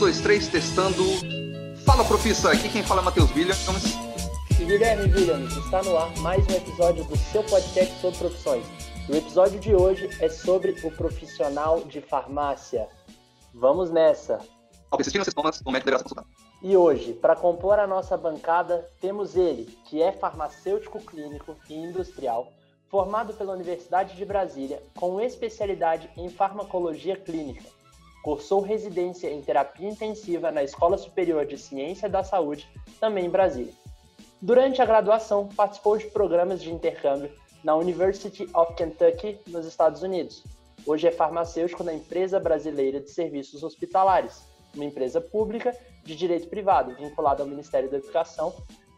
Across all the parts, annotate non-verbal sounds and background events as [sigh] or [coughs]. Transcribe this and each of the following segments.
dois, três, testando. Fala, profissa! Aqui quem fala é Matheus Williams. E Guilherme Williams, está no ar mais um episódio do seu podcast sobre profissões. O episódio de hoje é sobre o profissional de farmácia. Vamos nessa! E hoje, para compor a nossa bancada, temos ele, que é farmacêutico clínico e industrial, formado pela Universidade de Brasília, com especialidade em farmacologia clínica. Cursou residência em terapia intensiva na Escola Superior de Ciência da Saúde, também em Brasília. Durante a graduação, participou de programas de intercâmbio na University of Kentucky, nos Estados Unidos. Hoje é farmacêutico na Empresa Brasileira de Serviços Hospitalares, uma empresa pública de direito privado vinculada ao Ministério da Educação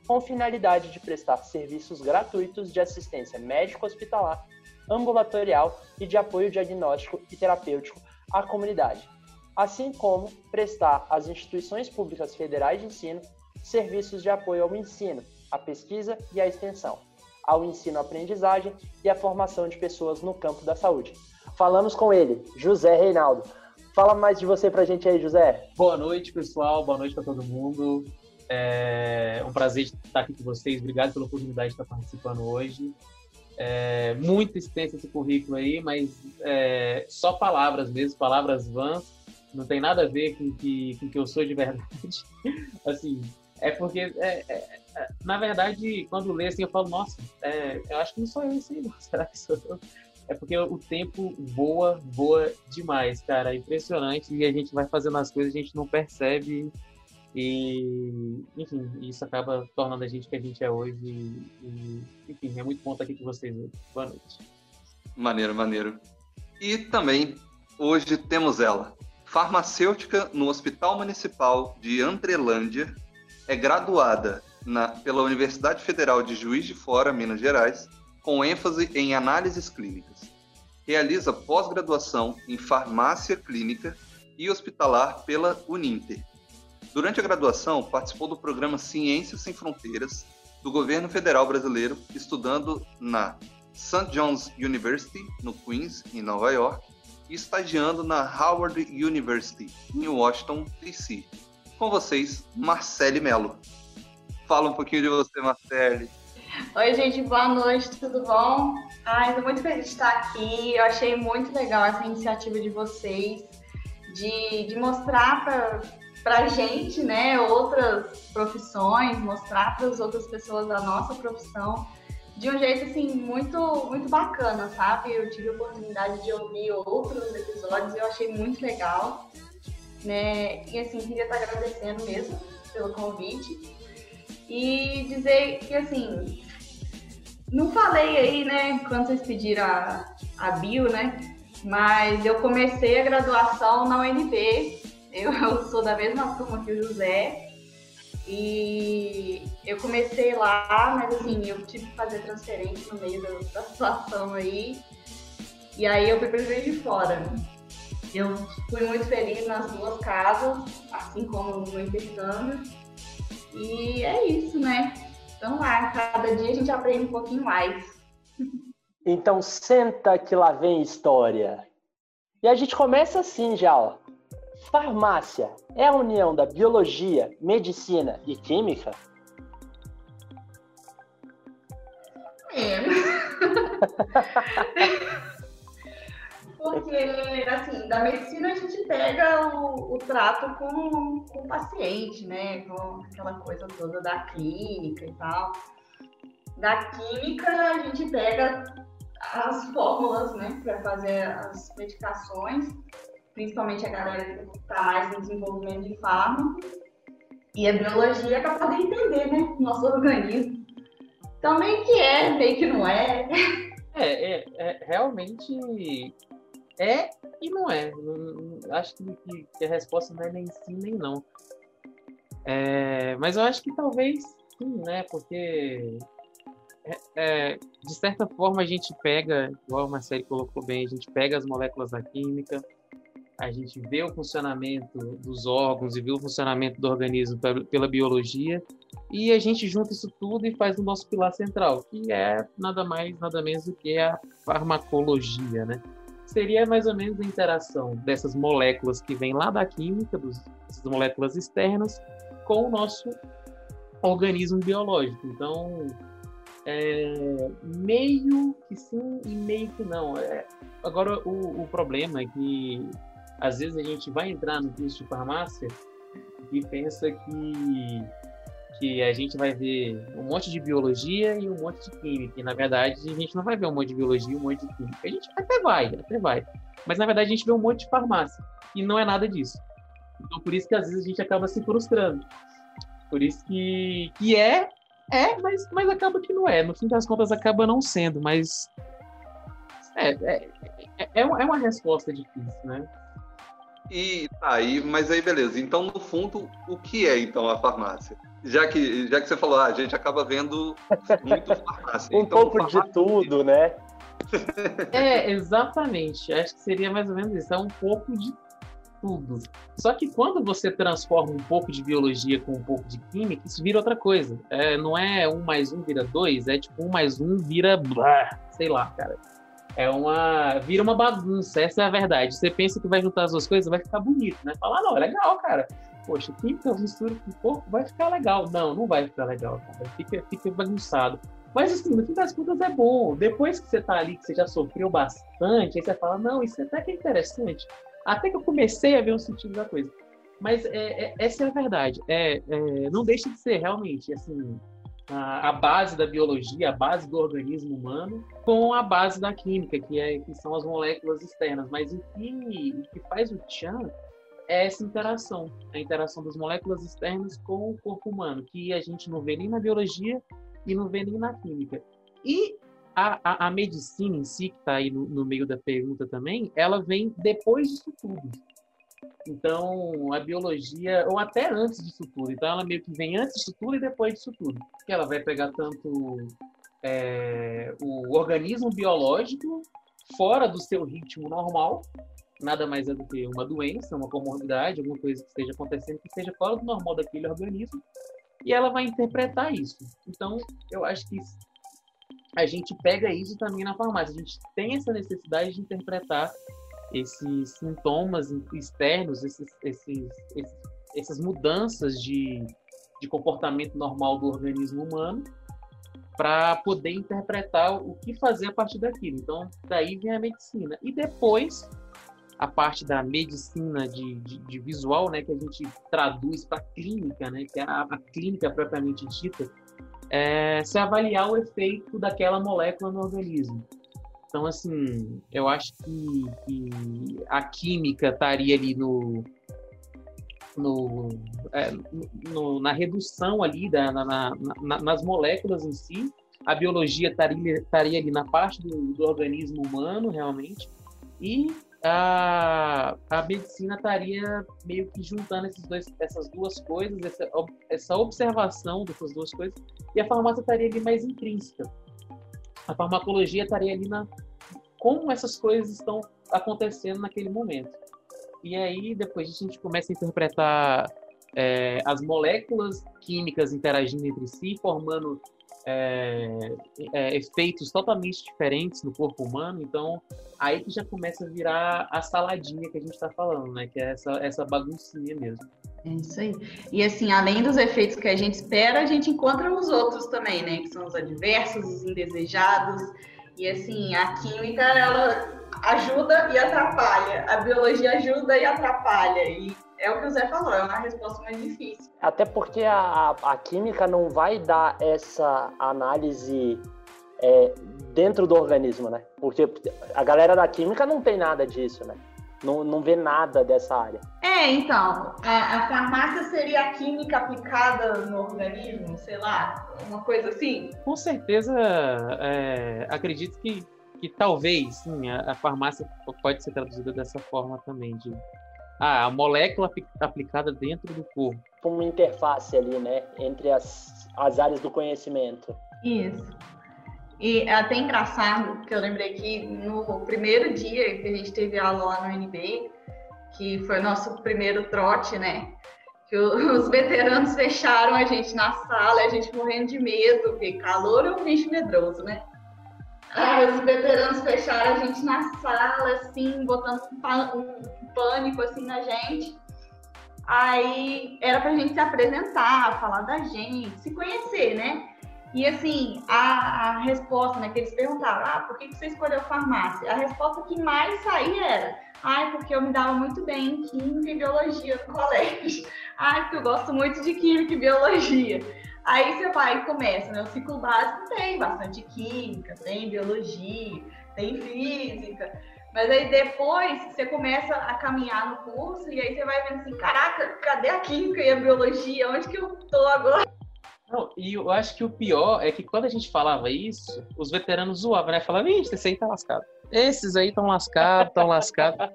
com finalidade de prestar serviços gratuitos de assistência médico-hospitalar, ambulatorial e de apoio diagnóstico e terapêutico à comunidade, assim como prestar às instituições públicas federais de ensino serviços de apoio ao ensino, à pesquisa e à extensão, ao ensino-aprendizagem e à formação de pessoas no campo da saúde. Falamos com ele, José Reinaldo. Fala mais de você pra gente aí, José. Boa noite, pessoal. Boa noite para todo mundo. É um prazer estar aqui com vocês. Obrigado pela oportunidade de estar participando hoje. É, muito extenso esse currículo aí, mas é, só palavras mesmo, palavras vãs. Não tem nada a ver com que, com que eu sou de verdade. [laughs] assim, é porque, é, é, é, na verdade, quando lê assim, eu falo, nossa, é, eu acho que não sou eu esse aí, não. [laughs] Será que sou eu? É porque o tempo voa, voa demais, cara. É impressionante. E a gente vai fazendo as coisas, a gente não percebe e, enfim, isso acaba tornando a gente que a gente é hoje. E, enfim, é muito bom estar aqui com vocês hoje. Boa noite. Maneiro, maneiro. E também, hoje temos ela. Farmacêutica no Hospital Municipal de Andrelândia, é graduada na, pela Universidade Federal de Juiz de Fora, Minas Gerais, com ênfase em análises clínicas. Realiza pós-graduação em farmácia clínica e hospitalar pela Uninter Durante a graduação, participou do programa Ciências Sem Fronteiras do governo federal brasileiro, estudando na St. John's University, no Queens, em Nova York, estagiando na Howard University, em Washington, D.C. Com vocês, Marcele Mello. Fala um pouquinho de você, Marcele. Oi, gente, boa noite, tudo bom? Ai, estou muito feliz de estar aqui. Eu achei muito legal essa iniciativa de vocês de, de mostrar para para a gente, né, outras profissões, mostrar para as outras pessoas a nossa profissão de um jeito assim muito muito bacana, sabe? Eu tive a oportunidade de ouvir outros episódios eu achei muito legal, né? E assim queria estar agradecendo mesmo pelo convite e dizer que assim não falei aí, né, quando vocês pediram a, a bio, né? Mas eu comecei a graduação na UNB [laughs] eu sou da mesma turma que o José. E eu comecei lá, mas assim, eu tive que fazer transferência no meio da, da situação aí. E aí eu fui para o de Fora. Eu fui muito feliz nas duas casas, assim como no intercâmbio. E é isso, né? Então lá, cada dia a gente aprende um pouquinho mais. Então senta que lá vem história. E a gente começa assim já, ó. Farmácia é a união da biologia, medicina e química? É. [laughs] Porque, assim, da medicina a gente pega o, o trato com, com o paciente, né? Com aquela coisa toda da clínica e tal. Da química a gente pega as fórmulas, né, para fazer as medicações principalmente a galera que está mais no desenvolvimento de fármaco. E a biologia é para poder entender, né? Nosso organismo. Então, meio que é, meio que não é. É, é, é realmente é e não é. Acho que, que, a resposta não é nem sim nem não. É, mas eu acho que talvez sim, né? Porque é, é, de certa forma a gente pega, igual a Marcelo colocou bem, a gente pega as moléculas da química, a gente vê o funcionamento dos órgãos e vê o funcionamento do organismo pela biologia e a gente junta isso tudo e faz o nosso pilar central, que é nada mais, nada menos do que a farmacologia, né? seria mais ou menos a interação dessas moléculas que vêm lá da química, dos, dessas moléculas externas, com o nosso organismo biológico. Então, é, meio que sim e meio que não. É, agora, o, o problema é que às vezes a gente vai entrar no curso de farmácia e pensa que que a gente vai ver um monte de biologia e um monte de química. E, na verdade, a gente não vai ver um monte de biologia e um monte de química. A gente até vai, até vai. Mas, na verdade, a gente vê um monte de farmácia. E não é nada disso. Então, por isso que, às vezes, a gente acaba se frustrando. Por isso que, que é, é, mas, mas acaba que não é. No fim das contas, acaba não sendo. Mas é, é, é, é uma resposta difícil, né? E tá aí, mas aí beleza. Então, no fundo, o que é então a farmácia? Já que, já que você falou, ah, a gente acaba vendo muito [laughs] farmácia. um então, pouco farmácia... de tudo, né? [laughs] É, exatamente. Acho que seria mais ou menos isso. É um pouco de tudo. Só que quando você transforma um pouco de biologia com um pouco de química, isso vira outra coisa. É, não é um mais um vira dois, é tipo um mais um vira. Blá, sei lá, cara é uma. vira uma bagunça, essa é a verdade. Você pensa que vai juntar as duas coisas, vai ficar bonito, né? Falar, ah, não, é legal, cara. Poxa, química mistura com corpo, vai ficar legal. Não, não vai ficar legal, cara. Fica, fica bagunçado. Mas assim, no fim das contas é bom. Depois que você tá ali, que você já sofreu bastante, aí você fala, não, isso até que é interessante. Até que eu comecei a ver o sentido da coisa. Mas é, é, essa é a verdade. É, é, não deixa de ser realmente, assim, a, a, base da biologia, a base do organismo humano, com a base da química, que, é, que são as moléculas externas. Mas o que, o que faz o Chan é essa interação, a interação das moléculas externas com o corpo humano, que a gente não vê nem na biologia e não vê nem na química. E a, a, a medicina em si, que está aí no, no meio da pergunta também, ela vem depois disso tudo. Então, a biologia, ou até antes disso tudo. Então, ela meio que vem antes disso tudo e depois disso tudo. Que ela vai pegar tanto é, o organismo biológico fora do seu ritmo normal, nada mais é do que uma doença, uma comorbidade, alguma coisa que esteja acontecendo que esteja fora do normal daquele organismo, e ela vai interpretar isso. Então, eu acho que a gente pega isso também na farmácia. A gente tem essa necessidade de interpretar esses sintomas externos, esses, esses, esses, essas mudanças de, de comportamento normal do organismo humano, para poder interpretar o que fazer a partir daquilo. Então, daí vem a medicina. E depois, a parte da medicina de, de, de visual, né, que a gente traduz para clínica, né, que é a, a clínica propriamente dita, é se avaliar o efeito daquela molécula no organismo. Então, assim, eu acho que, que a química estaria ali no, no, é, no, na redução ali da, na, na, nas moléculas em si. A biologia estaria, estaria ali na parte do, do organismo humano, realmente. E a, a medicina estaria meio que juntando esses dois, essas duas coisas, essa, essa observação dessas duas coisas. E a farmácia estaria ali mais intrínseca a farmacologia estaria ali na como essas coisas estão acontecendo naquele momento. E aí, depois a gente começa a interpretar é, as moléculas químicas interagindo entre si, formando é, é, efeitos totalmente diferentes no corpo humano. Então, aí que já começa a virar a saladinha que a gente está falando, né? Que é essa, essa baguncinha mesmo. É isso aí. E assim, além dos efeitos que a gente espera, a gente encontra os outros também, né? Que são os adversos, os indesejados. E assim, a química, ela ajuda e atrapalha. A biologia ajuda e atrapalha. E é o que o Zé falou, é uma resposta mais difícil. Até porque a, a química não vai dar essa análise é, dentro do organismo, né? Porque a galera da química não tem nada disso, né? Não, não vê nada dessa área. É, então, a, a, farmácia seria a química aplicada no organismo, sei lá, uma coisa assim? Com certeza, é, acredito que, que talvez, sim, a, a, farmácia pode ser traduzida dessa forma também, de ah, a molécula aplicada dentro do corpo. Uma interface ali, né, entre as, as áreas do conhecimento. Isso. E é até engraçado que eu lembrei que no primeiro dia que a gente teve aula lá no NB, que foi o nosso primeiro trote, né? Que [laughs] os veteranos fecharam a gente na sala, a gente morrendo de medo, porque calor é um bicho medroso, né? Os veteranos fecharam a gente na sala, assim, botando um pânico assim na gente. Aí era pra gente se apresentar, falar da gente, se conhecer, né? E assim, a, a resposta, né, que eles perguntaram, ah, por que, que você escolheu farmácia? A resposta que mais saía era, ai, porque eu me dava muito bem em química e biologia no colégio. [laughs] Ai, porque eu gosto muito de química e biologia. Aí você vai e começa, né? O ciclo básico tem bastante química, tem biologia, tem física. Mas aí depois você começa a caminhar no curso e aí você vai vendo assim, caraca, cadê a química e a biologia? Onde que eu tô agora? Não, e eu acho que o pior é que quando a gente falava isso, os veteranos zoavam, né? Falavam, ixi, esse aí tá lascado. Esses aí estão lascados, estão lascados.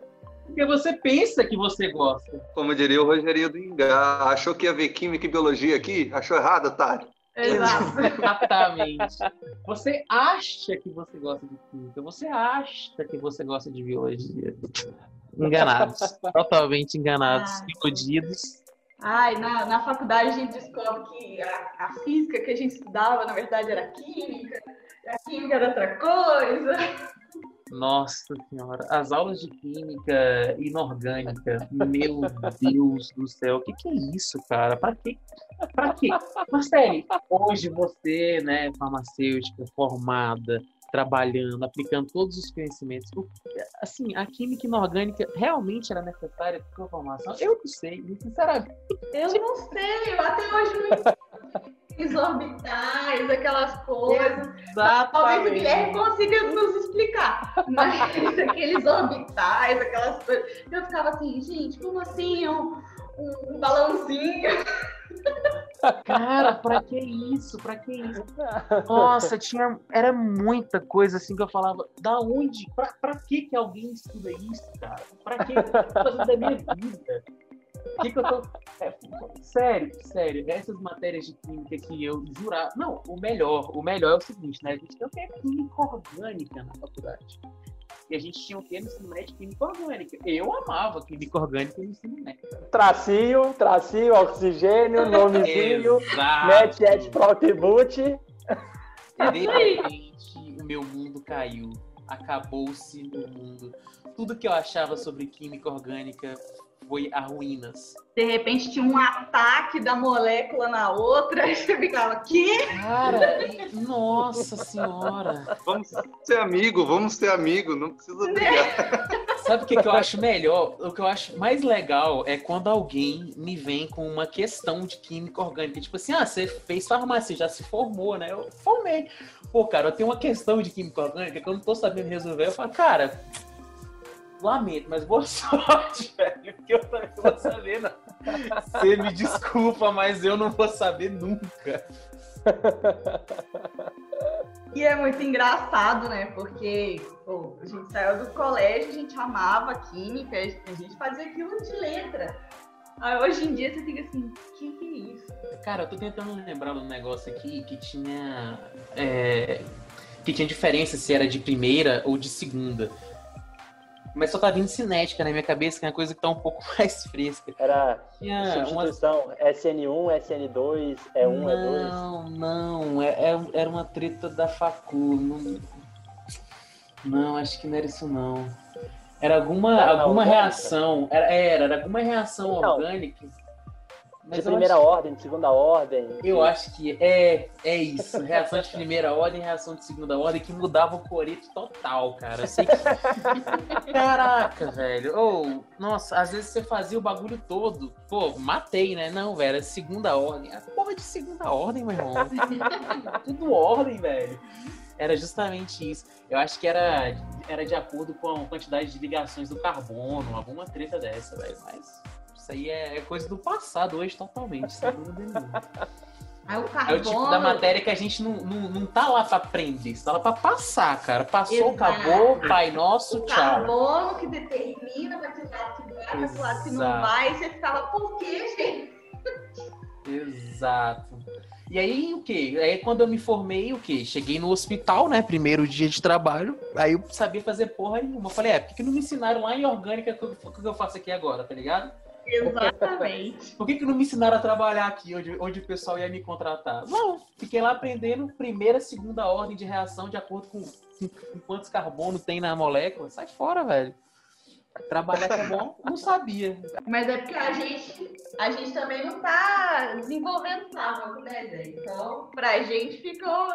Porque você pensa que você gosta. Como diria o Rogerinho do Ingá, achou que ia ver química e biologia aqui? Achou errado, otário. Exato. Exatamente. Você acha que você gosta de química, você acha que você gosta de biologia. Enganados. [laughs] Totalmente enganados, ah, iludidos. Ai, na, na faculdade a gente descobre que a, a física que a gente estudava, na verdade, era química, a química era outra coisa. Nossa senhora, as aulas de química inorgânica, meu Deus do céu, o que, que é isso, cara? Para quê? Para quê? Marcele, hoje você, né, farmacêutica, formada, trabalhando, aplicando todos os conhecimentos. Assim, a química inorgânica realmente era necessária para a formação? Eu não sei, sinceramente. Eu não sei, eu até hoje não orbitais, aquelas coisas. Exatamente. Talvez o Guilherme consiga nos explicar. Mas [laughs] aqueles orbitais, aquelas coisas. Eu ficava assim, gente, como assim? Um, um balãozinho. [laughs] Cara, pra que isso? Pra que isso? Nossa, tinha. Era muita coisa assim que eu falava. Da onde? Pra, pra que que alguém estuda isso, cara? Pra que? Fazer da minha vida. Que que eu tô... É, sério, sério, essas matérias de química que eu jurava. Não, o melhor, o melhor é o seguinte, né? A gente tem o que é química orgânica na faculdade. E a gente tinha o que no ensino médio? Química orgânica. Eu amava química orgânica no ensino médio. Tracinho, tracinho, oxigênio, nomezinho, net, et, proutibut. De repente, o meu mundo caiu. Acabou-se o mundo. Tudo que eu achava sobre química orgânica foi a ruínas. De repente tinha um ataque da molécula na outra, [laughs] e você ficava, quê? Cara, nossa senhora. Vamos ser amigo, vamos ser amigo, não precisa brigar. [laughs] Sabe o que, que eu acho melhor? O que eu acho mais legal é quando alguém me vem com uma questão de química orgânica. Tipo assim, ah, você fez farmácia, já se formou, né? Eu formei. Pô, cara, eu tenho uma questão de química orgânica que eu não tô sabendo resolver. Eu falo, cara, lamento, mas boa [laughs] sorte, velho, porque eu também não vou saber, não. Você me desculpa, mas eu não vou saber nunca. E é muito engraçado, né? Porque pô, a gente saiu do colégio, a gente amava química, a gente fazia aquilo de letra. Aí hoje em dia você fica assim, o que, que é isso? Cara, eu tô tentando lembrar um negócio aqui que tinha. É, que tinha diferença se era de primeira ou de segunda. Mas só tá vindo cinética na minha cabeça, que é uma coisa que tá um pouco [laughs] mais fresca. Era Tinha substituição uma... SN1, SN2, E1, não, E2? Não, não. É, é, era uma treta da facu. Não... não, acho que não era isso não. Era alguma, não, alguma reação. Era, era, era alguma reação então, orgânica mas de primeira acho... ordem, de segunda ordem. Eu acho que é, é isso. Reação de primeira ordem, reação de segunda ordem, que mudava o coreto total, cara. Eu sei que... [laughs] Caraca, velho. Ou, oh, nossa, às vezes você fazia o bagulho todo. Pô, matei, né? Não, velho, é segunda ordem. A porra de segunda ordem, meu irmão. [laughs] Tudo ordem, velho. Era justamente isso. Eu acho que era, era de acordo com a quantidade de ligações do carbono, alguma treta dessa, velho. Mas isso aí é, é coisa do passado hoje totalmente, sem dúvida nenhuma. [laughs] Aí o carbono... É o tipo da matéria que a gente não, não, não tá lá pra aprender, você tá lá pra passar, cara. Passou, Exato. acabou, Pai Nosso, o tchau. O carbono que determina pra que lado que vai, pra que lado que não vai, você ficava, por quê, gente? Exato. E aí, o que? Aí, quando eu me formei, o que? Cheguei no hospital, né? Primeiro dia de trabalho. Aí eu sabia fazer porra nenhuma. Eu falei, é, por que não me ensinaram lá em orgânica o que eu faço aqui agora, tá ligado? Exatamente. Por que, que não me ensinaram a trabalhar aqui, onde, onde o pessoal ia me contratar? Não, fiquei lá aprendendo primeira, segunda ordem de reação de acordo com, com quantos carbono tem na molécula. Sai fora, velho. Trabalhar é bom, não sabia. Mas é porque a gente, a gente também não tá desenvolvendo fármaco, né, Zé? Então, pra gente ficou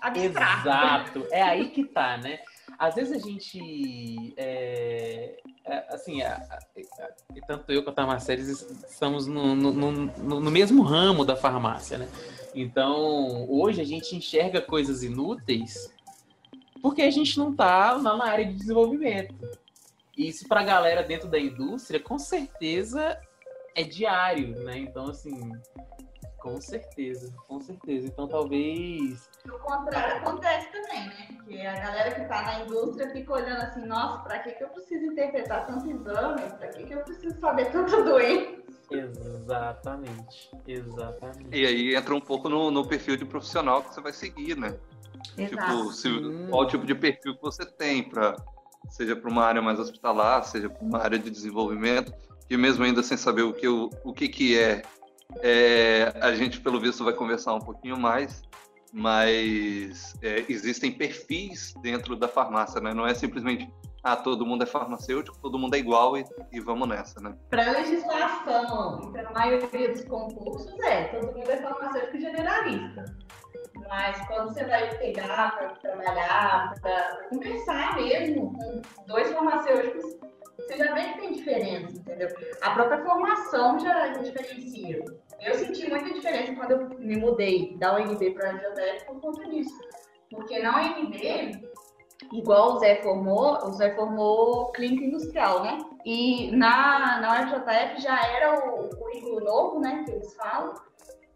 abstrato. Exato. É aí que tá, né? Às vezes a gente. É, é, assim, a, a, a, tanto eu quanto a Marcelo estamos no, no, no, no mesmo ramo da farmácia, né? Então, hoje a gente enxerga coisas inúteis porque a gente não está na área de desenvolvimento. Isso para a galera dentro da indústria, com certeza é diário, né? Então, assim, com certeza, com certeza. Então, talvez. O contrário acontece também, né? Porque a galera que está na indústria fica olhando assim: nossa, para que, que eu preciso interpretar tanto exame? Para que, que eu preciso saber tanta doença? Exatamente, exatamente. E aí entra um pouco no, no perfil de profissional que você vai seguir, né? Exato. Tipo, se, qual o tipo de perfil que você tem para seja para uma área mais hospitalar, seja para uma área de desenvolvimento, que mesmo ainda sem saber o que, o, o que, que é, é, a gente, pelo visto, vai conversar um pouquinho mais, mas é, existem perfis dentro da farmácia, né? Não é simplesmente, ah, todo mundo é farmacêutico, todo mundo é igual e, e vamos nessa, né? Para a legislação, para a maioria dos concursos, é, todo mundo é farmacêutico generalista. Mas quando você vai pegar para trabalhar, para conversar mesmo com dois farmacêuticos, você já vê que tem diferença, entendeu? A própria formação já diferencia. Eu senti muita diferença quando eu me mudei da UNB para a Geodésia por conta disso. Porque na UNB, igual o Zé formou, o Zé formou clínica industrial, né? E na, na UFJF já era o, o currículo novo, né, que eles falam,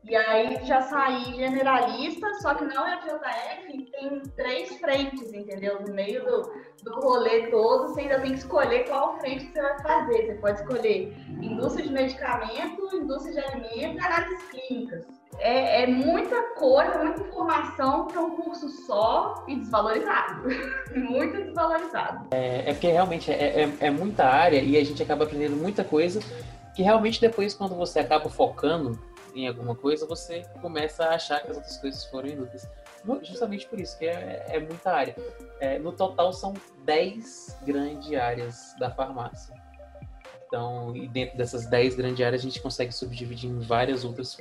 e aí já saí generalista, só que na UFJF tem três frentes, entendeu? No meio do, do rolê todo, você ainda tem que escolher qual frente você vai fazer. Você pode escolher indústria de medicamento, indústria de alimentos e análises clínicas. É, é, muita coisa, muita informação para um curso só e desvalorizado. [laughs] Muito desvalorizado. É, é porque realmente é, é, é muita área e a gente acaba aprendendo muita coisa que realmente depois, quando você acaba focando em alguma coisa, você começa a achar que as outras coisas foram inúteis. Justamente por isso, que é, é muita área. É, no total, são 10 grandes áreas da farmácia. Então, e dentro dessas 10 grandes áreas, a gente consegue subdividir em várias outras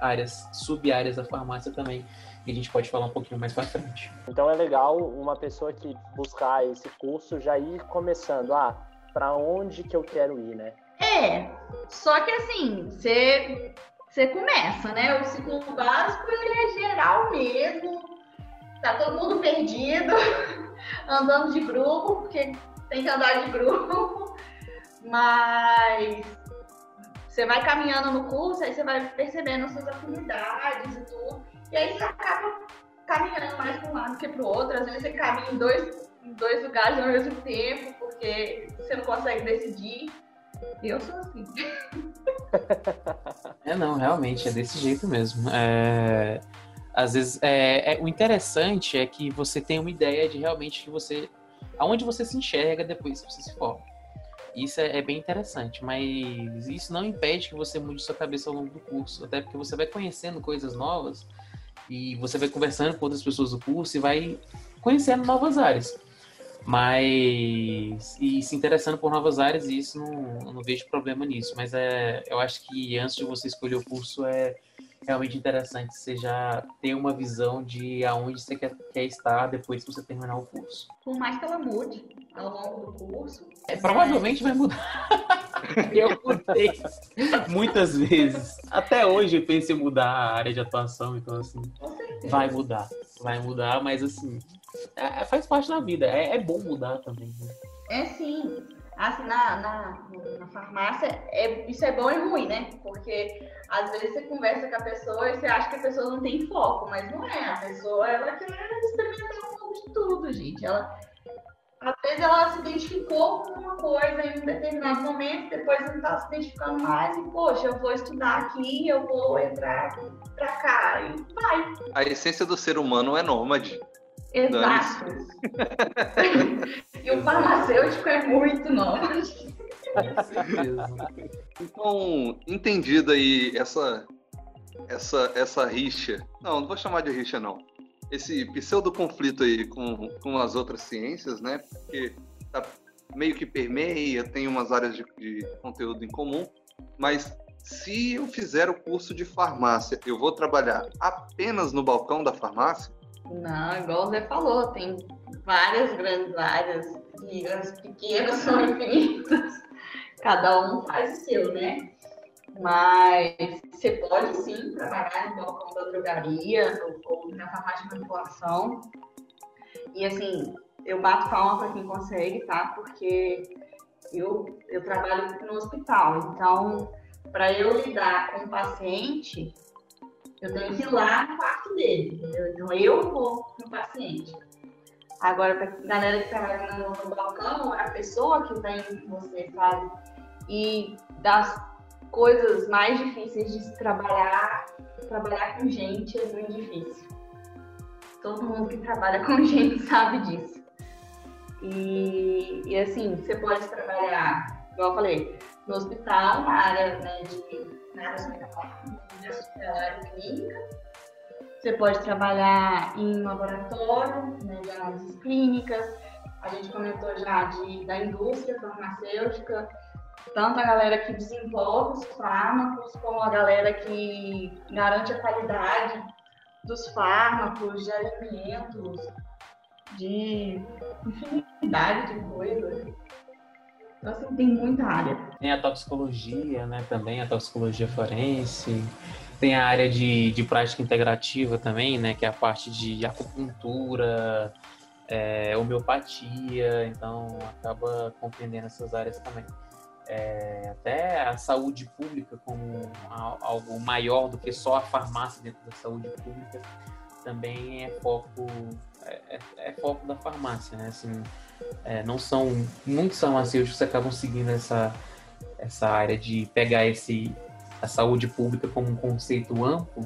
áreas, sub-áreas da farmácia também. E a gente pode falar um pouquinho mais para frente. Então, é legal uma pessoa que buscar esse curso já ir começando. Ah, para onde que eu quero ir, né? É, só que assim, você você começa, né? O ciclo básico ele é geral mesmo. Tá todo mundo perdido, [laughs] andando de grupo, porque tem que andar de grupo. Mas você vai caminhando no curso, aí você vai percebendo suas afinidades e tudo. E aí você acaba caminhando mais para um lado que para o outro. Às vezes você caminha em dois, em dois lugares ao mesmo tempo, porque você não consegue decidir. Eu sou assim. [laughs] [laughs] É, não, realmente, é desse jeito mesmo. É, às vezes, é, é, o interessante é que você tem uma ideia de realmente que você. aonde você se enxerga depois que você se forma. Isso é, é, bem interessante, mas isso não impede que você mude sua cabeça ao longo do curso, até porque você vai conhecendo coisas novas e você vai conversando com outras pessoas do curso e vai conhecendo novas áreas. Mas. E se interessando por novas áreas, e isso não, não vejo problema nisso. Mas é, eu acho que antes de você escolher o curso, é realmente interessante você já ter uma visão de aonde você quer, quer estar depois que você terminar o curso. Por mais que ela mude ao longo do curso. É, provavelmente vai mudar. [laughs] eu mudei muitas vezes. Até hoje eu penso em mudar a área de atuação, então assim, vai mudar. Vai mudar, mas assim, é, é, faz parte da vida. É, é bom mudar também. Né? É sim. Assim, na, na, na farmácia, é, isso é bom e ruim, né? Porque às vezes você conversa com a pessoa e você acha que a pessoa não tem foco, mas não é. A pessoa, ela quer experimentar um pouco de tudo, gente. Ela, às vezes ela se identificou com uma coisa em um determinado momento, depois não está se identificando mais e, poxa, eu vou estudar aqui, eu vou entrar pra cá e vai. A essência do ser humano é nômade. Exato. [laughs] e o farmacêutico é muito nômade. então, entendido aí essa, essa, essa rixa. Não, não vou chamar de rixa, não. Esse pseudo conflito aí com, com as outras ciências, né? Porque tá, meio que permeia, tem umas áreas de, de conteúdo em comum, mas se eu fizer o curso de farmácia, eu vou trabalhar apenas no balcão da farmácia? Não, igual o Zé falou, tem várias grandes áreas e as pequenas são infinitas. [laughs] Cada um faz o seu, né? Mas você pode sim trabalhar no balcão da drogaria ou na farmácia de manipulação. E assim, eu bato palma para quem consegue, tá? Porque eu, eu trabalho no hospital, então para eu lidar com o paciente, eu tenho que ir lá no quarto dele, entendeu? Então eu vou no paciente. Agora, para a galera que trabalha no, no balcão, a pessoa que vem com você, sabe? E das coisas mais difíceis de se trabalhar, trabalhar com gente é muito difícil. Todo mundo que trabalha com [laughs] gente sabe disso. E, e assim, você pode trabalhar, igual eu falei, no hospital, na área né, de, na área de hospitalária clínica. Você pode trabalhar em laboratório, né, de análises clínicas. A gente comentou já de, da indústria farmacêutica, tanto a galera que desenvolve os fármacos, como a galera que garante a qualidade dos fármacos, de alimentos, de infinidade de coisas. Então, assim, tem muita área. Tem a toxicologia, né, também, a toxicologia forense. Tem a área de, de prática integrativa também, né, que é a parte de acupuntura, é, homeopatia, então acaba compreendendo essas áreas também. É, até a saúde pública como algo maior do que só a farmácia dentro da saúde pública também é foco é, é, é foco da farmácia, né? Assim, é, não são muitos farmacêuticos que acabam seguindo essa essa área de pegar esse a saúde pública como um conceito amplo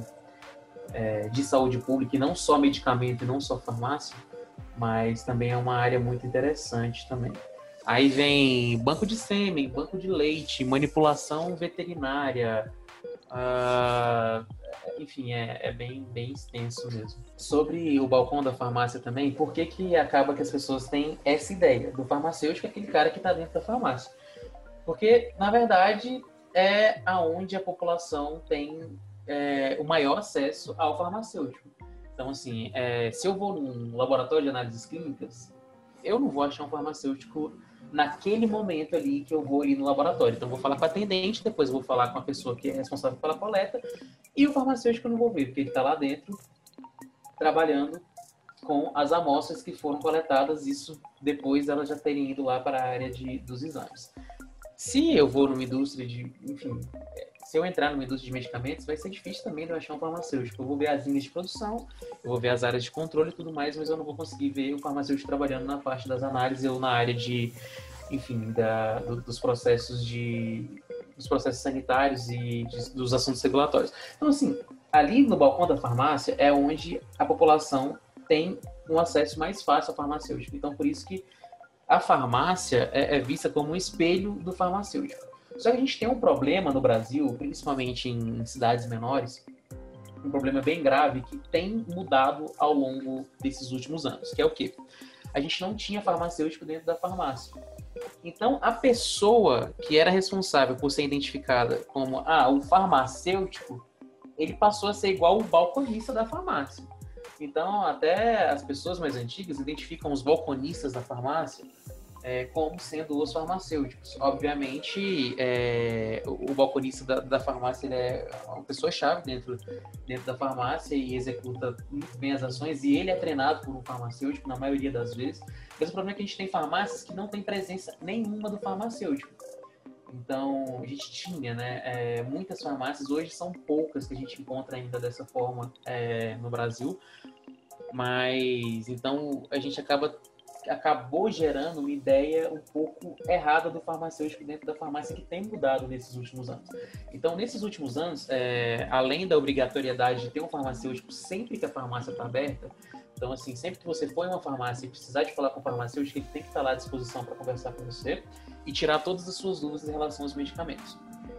é, de saúde pública e não só medicamento e não só farmácia, mas também é uma área muito interessante também. Aí vem banco de sêmen, banco de leite, manipulação veterinária, uh, enfim, é, é, bem, bem extenso mesmo. Sobre o balcão da farmácia também, por que, que acaba que as pessoas têm essa ideia do farmacêutico, aquele cara que está dentro da farmácia? Porque, na verdade, é aonde a população tem é, o maior acesso ao farmacêutico. Então, assim, é, se eu vou num laboratório de análises clínicas, eu não vou achar um farmacêutico naquele momento ali que eu vou ir no laboratório. Então, eu vou falar com a atendente, depois vou falar com a pessoa que é responsável pela coleta, e o farmacêutico eu não vou ver, porque ele está lá dentro trabalhando com as amostras que foram coletadas, isso depois elas já terem ido lá para a área de, dos exames. Se eu vou numa indústria de, enfim, se eu entrar numa indústria de medicamentos, vai ser difícil também de eu achar um farmacêutico. Eu vou ver as linhas de produção, eu vou ver as áreas de controle e tudo mais, mas eu não vou conseguir ver o farmacêutico trabalhando na parte das análises ou na área de, enfim, da, do, dos processos de dos processos sanitários e de, dos assuntos regulatórios. Então, assim, ali no balcão da farmácia é onde a população tem um acesso mais fácil ao farmacêutico. Então, por isso que a farmácia é, é vista como um espelho do farmacêutico. Só que a gente tem um problema no Brasil, principalmente em cidades menores, um problema bem grave que tem mudado ao longo desses últimos anos, que é o quê? A gente não tinha farmacêutico dentro da farmácia. Então, a pessoa que era responsável por ser identificada como ah, o farmacêutico, ele passou a ser igual o balconista da farmácia. Então, até as pessoas mais antigas identificam os balconistas da farmácia é, como sendo os farmacêuticos. Obviamente, é, o, balconista da, da farmácia é uma pessoa-chave dentro, dentro da farmácia e executa muito bem as ações, e ele é treinado por um farmacêutico na maioria das vezes. Mas o problema é que a gente tem farmácias que não tem presença nenhuma do farmacêutico. Então, a gente tinha, né? É, muitas farmácias, hoje são poucas que a gente encontra ainda dessa forma é, no Brasil. Mas, então, a gente acaba acabou gerando uma ideia um pouco errada do farmacêutico dentro da farmácia que tem mudado nesses últimos anos. Então, nesses últimos anos, é, além da obrigatoriedade de ter um farmacêutico sempre que a farmácia está aberta, então, assim, sempre que você for em uma farmácia e precisar de falar com o farmacêutico, ele tem que estar lá à disposição para conversar com você. e tirar todas as suas dúvidas em relação aos medicamentos.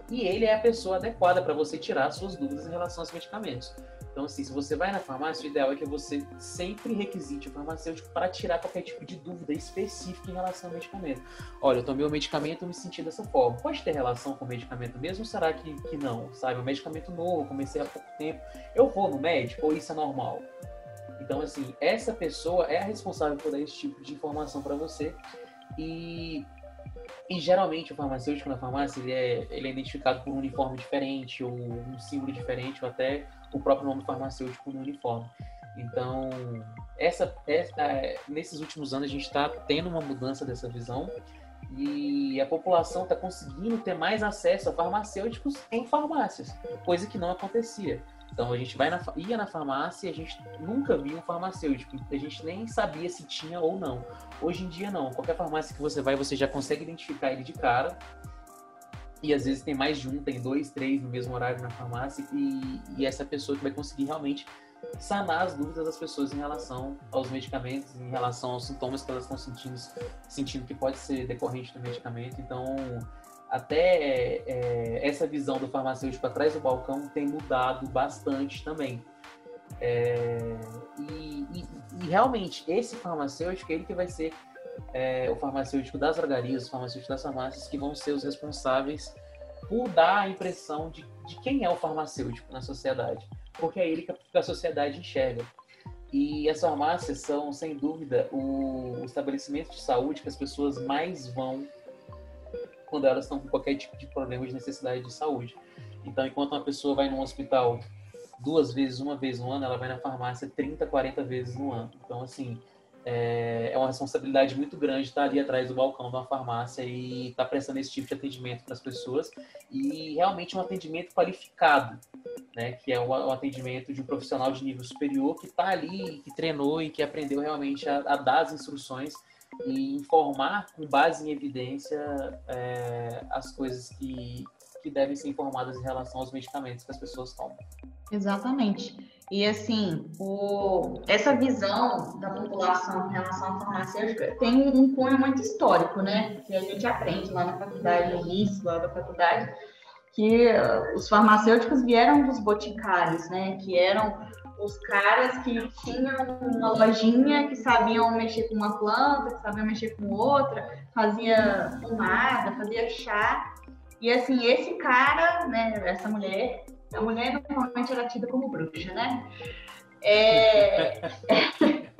E ele é a pessoa adequada para você tirar as suas dúvidas em relação aos medicamentos. Então, assim, se você vai na farmácia, o ideal é que você sempre requisite o farmacêutico para tirar qualquer tipo de dúvida específica em relação ao medicamento. Olha, eu tomei o medicamento e me senti dessa forma. Pode ter relação com o medicamento mesmo ou será que, que não? Sabe, o medicamento novo, comecei há pouco tempo. Eu vou no médico ou isso é normal? Então, assim, essa pessoa é a responsável por dar esse tipo de informação para você. E e geralmente o farmacêutico na farmácia ele é, ele é identificado por um uniforme diferente, ou um símbolo diferente, ou até o próprio nome farmacêutico no uniforme. Então, essa, essa é, nesses últimos anos a gente está tendo uma mudança dessa visão e a população está conseguindo ter mais acesso a farmacêuticos em farmácias, coisa que não acontecia. Então a gente vai na, ia na farmácia e a gente nunca via um farmacêutico, a gente nem sabia se tinha ou não. Hoje em dia não, qualquer farmácia que você vai você já consegue identificar ele de cara e às vezes tem mais de um, tem dois, três no mesmo horário na farmácia, e, e essa pessoa que vai conseguir realmente sanar as dúvidas das pessoas em relação aos medicamentos, em relação aos sintomas que elas estão sentindo, sentindo que pode ser decorrente do medicamento. Então, até é, essa visão do farmacêutico atrás do balcão tem mudado bastante também. É, e, e, e, realmente, esse farmacêutico é ele que vai ser é, o farmacêutico das drogarias, o farmacêutico das farmácias, que vão ser os responsáveis por dar a impressão de, de quem é o farmacêutico na sociedade, porque é ele que a sociedade enxerga. E as farmácias são, sem dúvida, o estabelecimento de saúde que as pessoas mais vão quando elas estão com qualquer tipo de problema de necessidade de saúde. Então, enquanto uma pessoa vai num hospital duas vezes, uma vez no ano, ela vai na farmácia 30, 40 vezes no ano. Então, assim, é, é uma responsabilidade muito grande estar ali atrás do balcão de uma farmácia e estar prestando esse tipo de atendimento para as pessoas e realmente um atendimento qualificado, né? Que é o, atendimento de um profissional de nível superior que está ali, que treinou e que aprendeu realmente a, a, dar as instruções e informar com base em evidência é, as coisas que, que devem ser informadas em relação aos medicamentos que as pessoas tomam. Exatamente. E assim, o, essa visão da população em relação à farmacêutica tem um cunho muito histórico, né? Que a gente aprende lá na faculdade, no início lá da faculdade, que os farmacêuticos vieram dos boticários, né? Que eram os caras que tinham uma lojinha, que sabiam mexer com uma planta, que sabiam mexer com outra, fazia pomada, fazia chá. E assim, esse cara, né, essa mulher, a mulher normalmente era tida como bruxa, né? É... [laughs]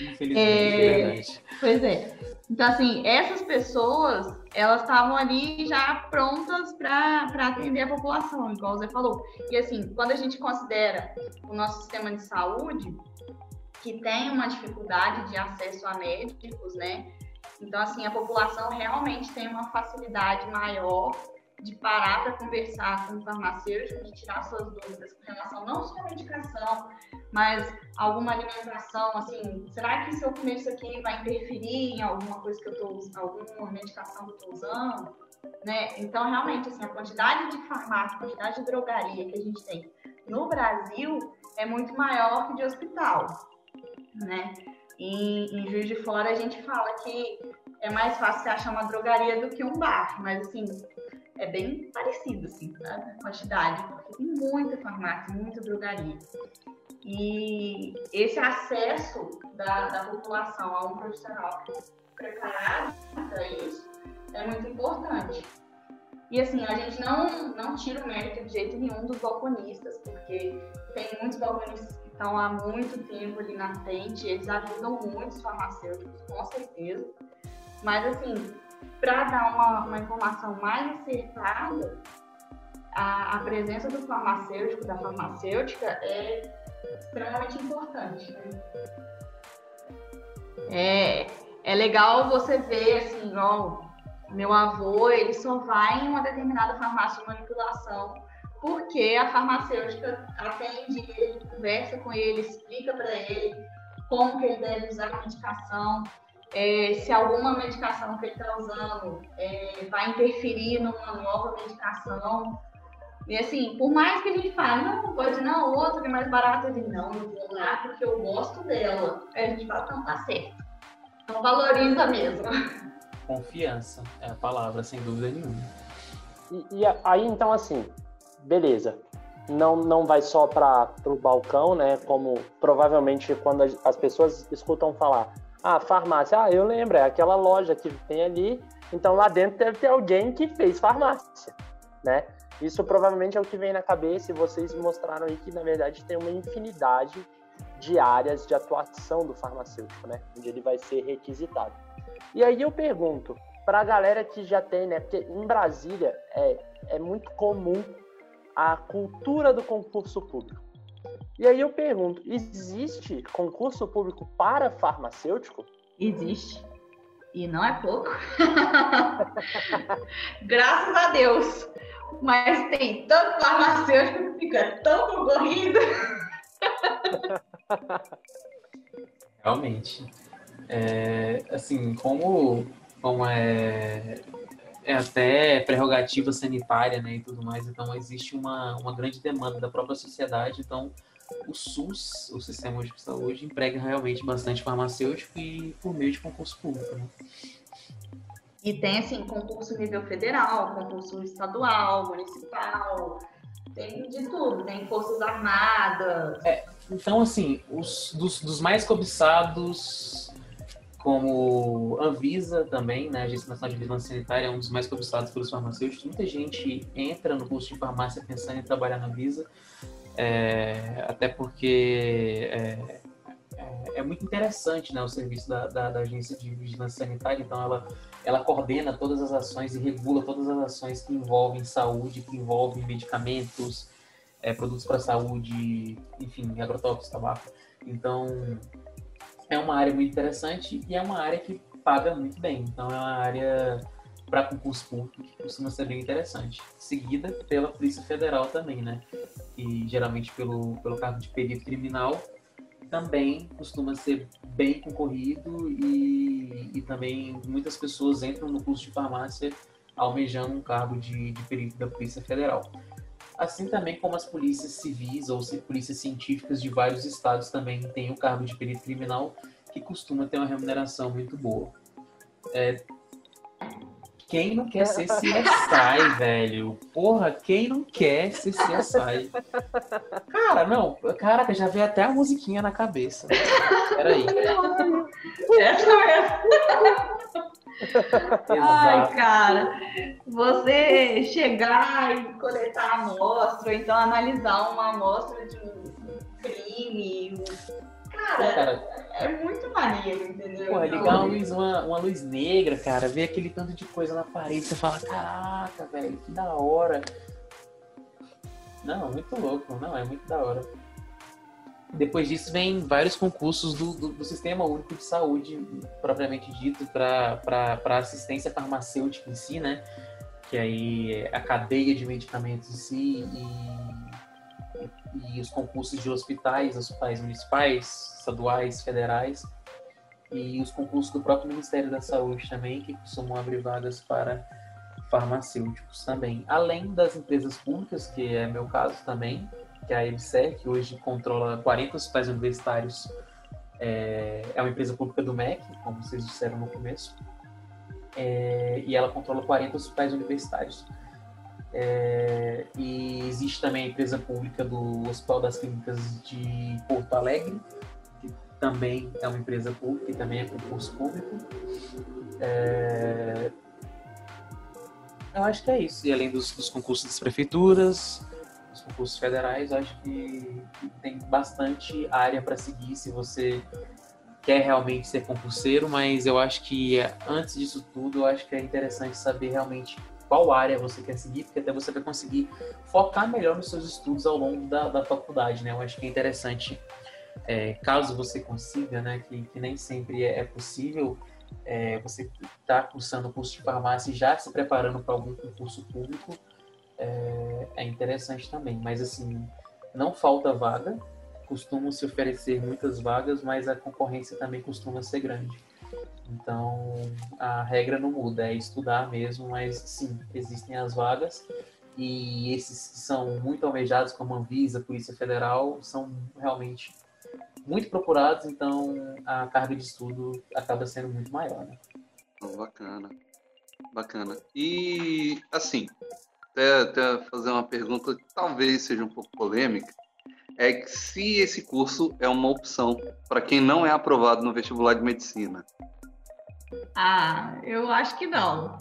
Infelizmente, é... é pois é. Então, assim, essas pessoas, elas estavam ali já prontas para atender a população, igual o Zé falou. E, assim, quando a gente considera o nosso sistema de saúde, que tem uma dificuldade de acesso a médicos, né? Então, assim, a população realmente tem uma facilidade maior de parar para conversar com o farmacêutico, de tirar suas dúvidas com relação não só à medicação, mas alguma alimentação, assim, será que se eu comer isso aqui vai interferir em alguma coisa que eu estou usando, alguma medicação que eu estou usando? Né? Então, realmente, assim, a quantidade de farmácia, a quantidade de drogaria que a gente tem no Brasil é muito maior que de hospital, né? E, em Juiz de Fora a gente fala que é mais fácil você achar uma drogaria do que um bar, mas assim, é bem parecido, assim, né? a quantidade, porque tem muita farmácia, muita drogaria. E esse acesso da, da população a um profissional preparado para isso é muito importante. E assim, a gente não, não tira o mérito de jeito nenhum dos balconistas, porque tem muitos balconistas que estão há muito tempo ali na frente, eles ajudam muito os farmacêuticos, com certeza. Mas assim, para dar uma, uma, informação mais acertada, a, a, presença do farmacêutico, da farmacêutica, é extremamente importante. Né? É, é legal você ver, assim, ó, meu avô, ele só vai em uma determinada farmácia de manipulação porque a farmacêutica atende ele, conversa com ele, explica para ele como que ele deve usar a medicação, é, se alguma medicação que ele está usando é, vai interferir numa nova medicação. E assim, por mais que a gente fale, não, pode não, outra que é mais barata, ele não, eu vou lá porque eu gosto dela. Aí a gente fala, não, tá certo. Então valoriza mesmo. Confiança é a palavra, sem dúvida nenhuma. E, e aí, então, assim, beleza. Não, não vai só para o balcão, né? Como provavelmente quando as pessoas escutam falar, ah, farmácia, ah, eu lembro, é aquela loja que tem ali, então lá dentro deve ter alguém que fez farmácia, né? Isso provavelmente é o que vem na cabeça e vocês mostraram aí que, na verdade, tem uma infinidade de áreas de atuação do farmacêutico, né? Onde ele vai ser requisitado. E aí eu pergunto, para a galera que já tem, né? Porque em Brasília é, é muito comum a cultura do concurso público. E aí eu pergunto, existe concurso público para farmacêutico? Existe. E não é pouco. [laughs] Graças a Deus. Mas tem tanto farmacêutico que fica tão concorrido. [laughs] Realmente. É, assim, como, como é, é até prerrogativa sanitária né, e tudo mais, então existe uma, uma grande demanda da própria sociedade, então o SUS, o Sistema de Saúde, emprega realmente bastante farmacêutico e por meio de concurso público. Né? E tem, assim, concurso nível federal, concurso estadual, municipal, tem de tudo, tem forças armadas. É, então, assim, os, dos, dos, mais cobiçados, como Anvisa também, né, a Agência Nacional de Vigilância Sanitária é um dos mais cobiçados pelos farmacêuticos. Muita gente entra no curso de farmácia pensando em trabalhar na Anvisa, é, até porque é, é, é, muito interessante né, o serviço da, da, da, Agência de Vigilância Sanitária, então ela, ela coordena todas as ações e regula todas as ações que envolvem saúde, que envolvem medicamentos, é, produtos para saúde, enfim, agrotóxicos, tabaco. Então, é uma área muito interessante e é uma área que paga muito bem. Então, é uma área para concurso público que costuma ser bem interessante. Seguida pela Polícia Federal também, né? E geralmente pelo, pelo cargo de perito criminal também costuma ser bem concorrido e, e também muitas pessoas entram no curso de farmácia almejando um cargo de, de perito da Polícia Federal. Assim também como as polícias civis ou polícias científicas de vários estados também têm o cargo de perito criminal, que costuma ter uma remuneração muito boa. É, quem não quer ser CSI, velho? Porra, quem não quer ser CSI? Cara, não. Caraca, já veio até a musiquinha na cabeça. Peraí. Essa mesmo. Ai, cara, você chegar e coletar a amostra, ou então analisar uma amostra de um crime, cara, cara é muito maneiro, entendeu? Porra, ligar uma luz, uma, uma luz negra, cara, ver aquele tanto de coisa na parede, você fala, caraca, velho, que da hora. Não, muito louco, não, é muito da hora. Depois disso vem vários concursos do, do, do Sistema Único de Saúde, propriamente dito, para assistência farmacêutica em si, né? Que aí é a cadeia de medicamentos em si e, e os concursos de hospitais, hospitais municipais, estaduais, federais e os concursos do próprio Ministério da Saúde também, que costumam abrir vagas para farmacêuticos também. Além das empresas públicas, que é meu caso também, que é a EBSER, que hoje controla 40 hospitais universitários, é, é uma empresa pública do MEC, como vocês disseram no começo, é, e ela controla 40 hospitais universitários. É, e existe também a empresa pública do Hospital das Clínicas de Porto Alegre, também é uma empresa pública e também é concurso público. É... Eu acho que é isso. E além dos, dos concursos das prefeituras, dos concursos federais, acho que, que tem bastante área para seguir se você quer realmente ser concurseiro, mas eu acho que antes disso tudo, eu acho que é interessante saber realmente qual área você quer seguir, porque até você vai conseguir focar melhor nos seus estudos ao longo da, da faculdade, né? Eu acho que é interessante é, caso você consiga, né, que, que nem sempre é, é possível, é, você está cursando o curso de farmácia e já se preparando para algum concurso público, é, é, interessante também. Mas, assim, não falta vaga, costumam se oferecer muitas vagas, mas a concorrência também costuma ser grande. Então, a regra não muda, é estudar mesmo, mas sim, existem as vagas e esses que são muito almejados, como a Anvisa, Polícia Federal, são realmente muito procurados, então a carga de estudo acaba sendo muito maior. Né? Oh, bacana. Bacana. E, assim, até, até fazer uma pergunta que talvez seja um pouco polêmica, é que se esse curso é uma opção para quem não é aprovado no vestibular de medicina. Ah, eu acho que não.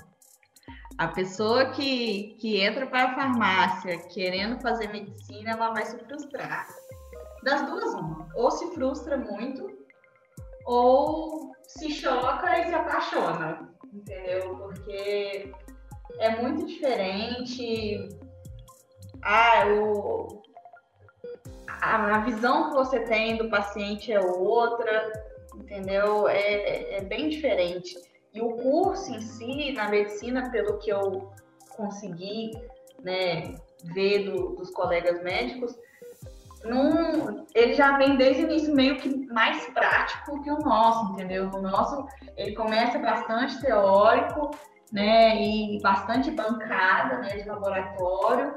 A pessoa que, que entra para a farmácia querendo fazer medicina, ela vai se frustrar. Das duas, uma. Ou se frustra muito, ou se choca e se apaixona, entendeu? Porque é muito diferente. Ah, o, a, a visão que você tem do paciente é outra, entendeu? É, é, bem diferente. E o curso em si, na medicina, pelo que eu consegui né, ver do, dos colegas médicos, num, ele já vem desde o início meio que mais prático que o nosso, entendeu? O nosso, ele começa bastante teórico, né, e bastante bancada, né, de laboratório,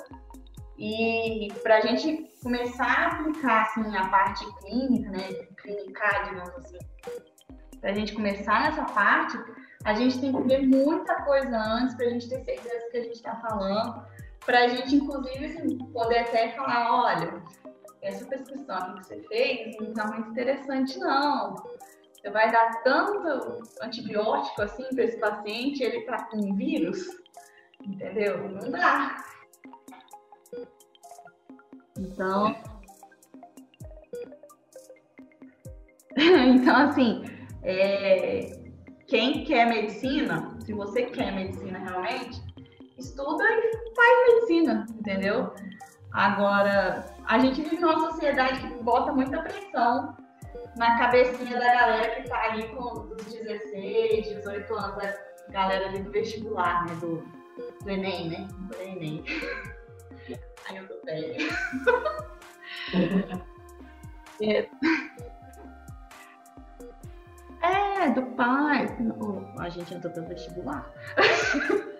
e para a gente começar a aplicar assim, a parte clínica, né, clinicar, digamos assim, para a gente começar nessa parte, a gente tem que ver muita coisa antes para a gente ter certeza que a gente está falando, para a gente, inclusive, assim, poder até falar, olha, essa prescrição que você fez não está muito interessante, não. Você vai dar tanto antibiótico assim para esse paciente, ele está com vírus, entendeu? Não dá. Então, [laughs] então assim, é, quem quer medicina, se você quer medicina realmente, estuda e faz medicina, entendeu? Agora, a gente vive numa sociedade que bota muita pressão na cabecinha da galera que tá ali com os 16, 18 anos, a galera ali do vestibular, né? Do, do Enem, né? Do Enem. [laughs] Ai, eu tô velha. [laughs] é. é, do pai. a gente entrou pelo vestibular. [laughs]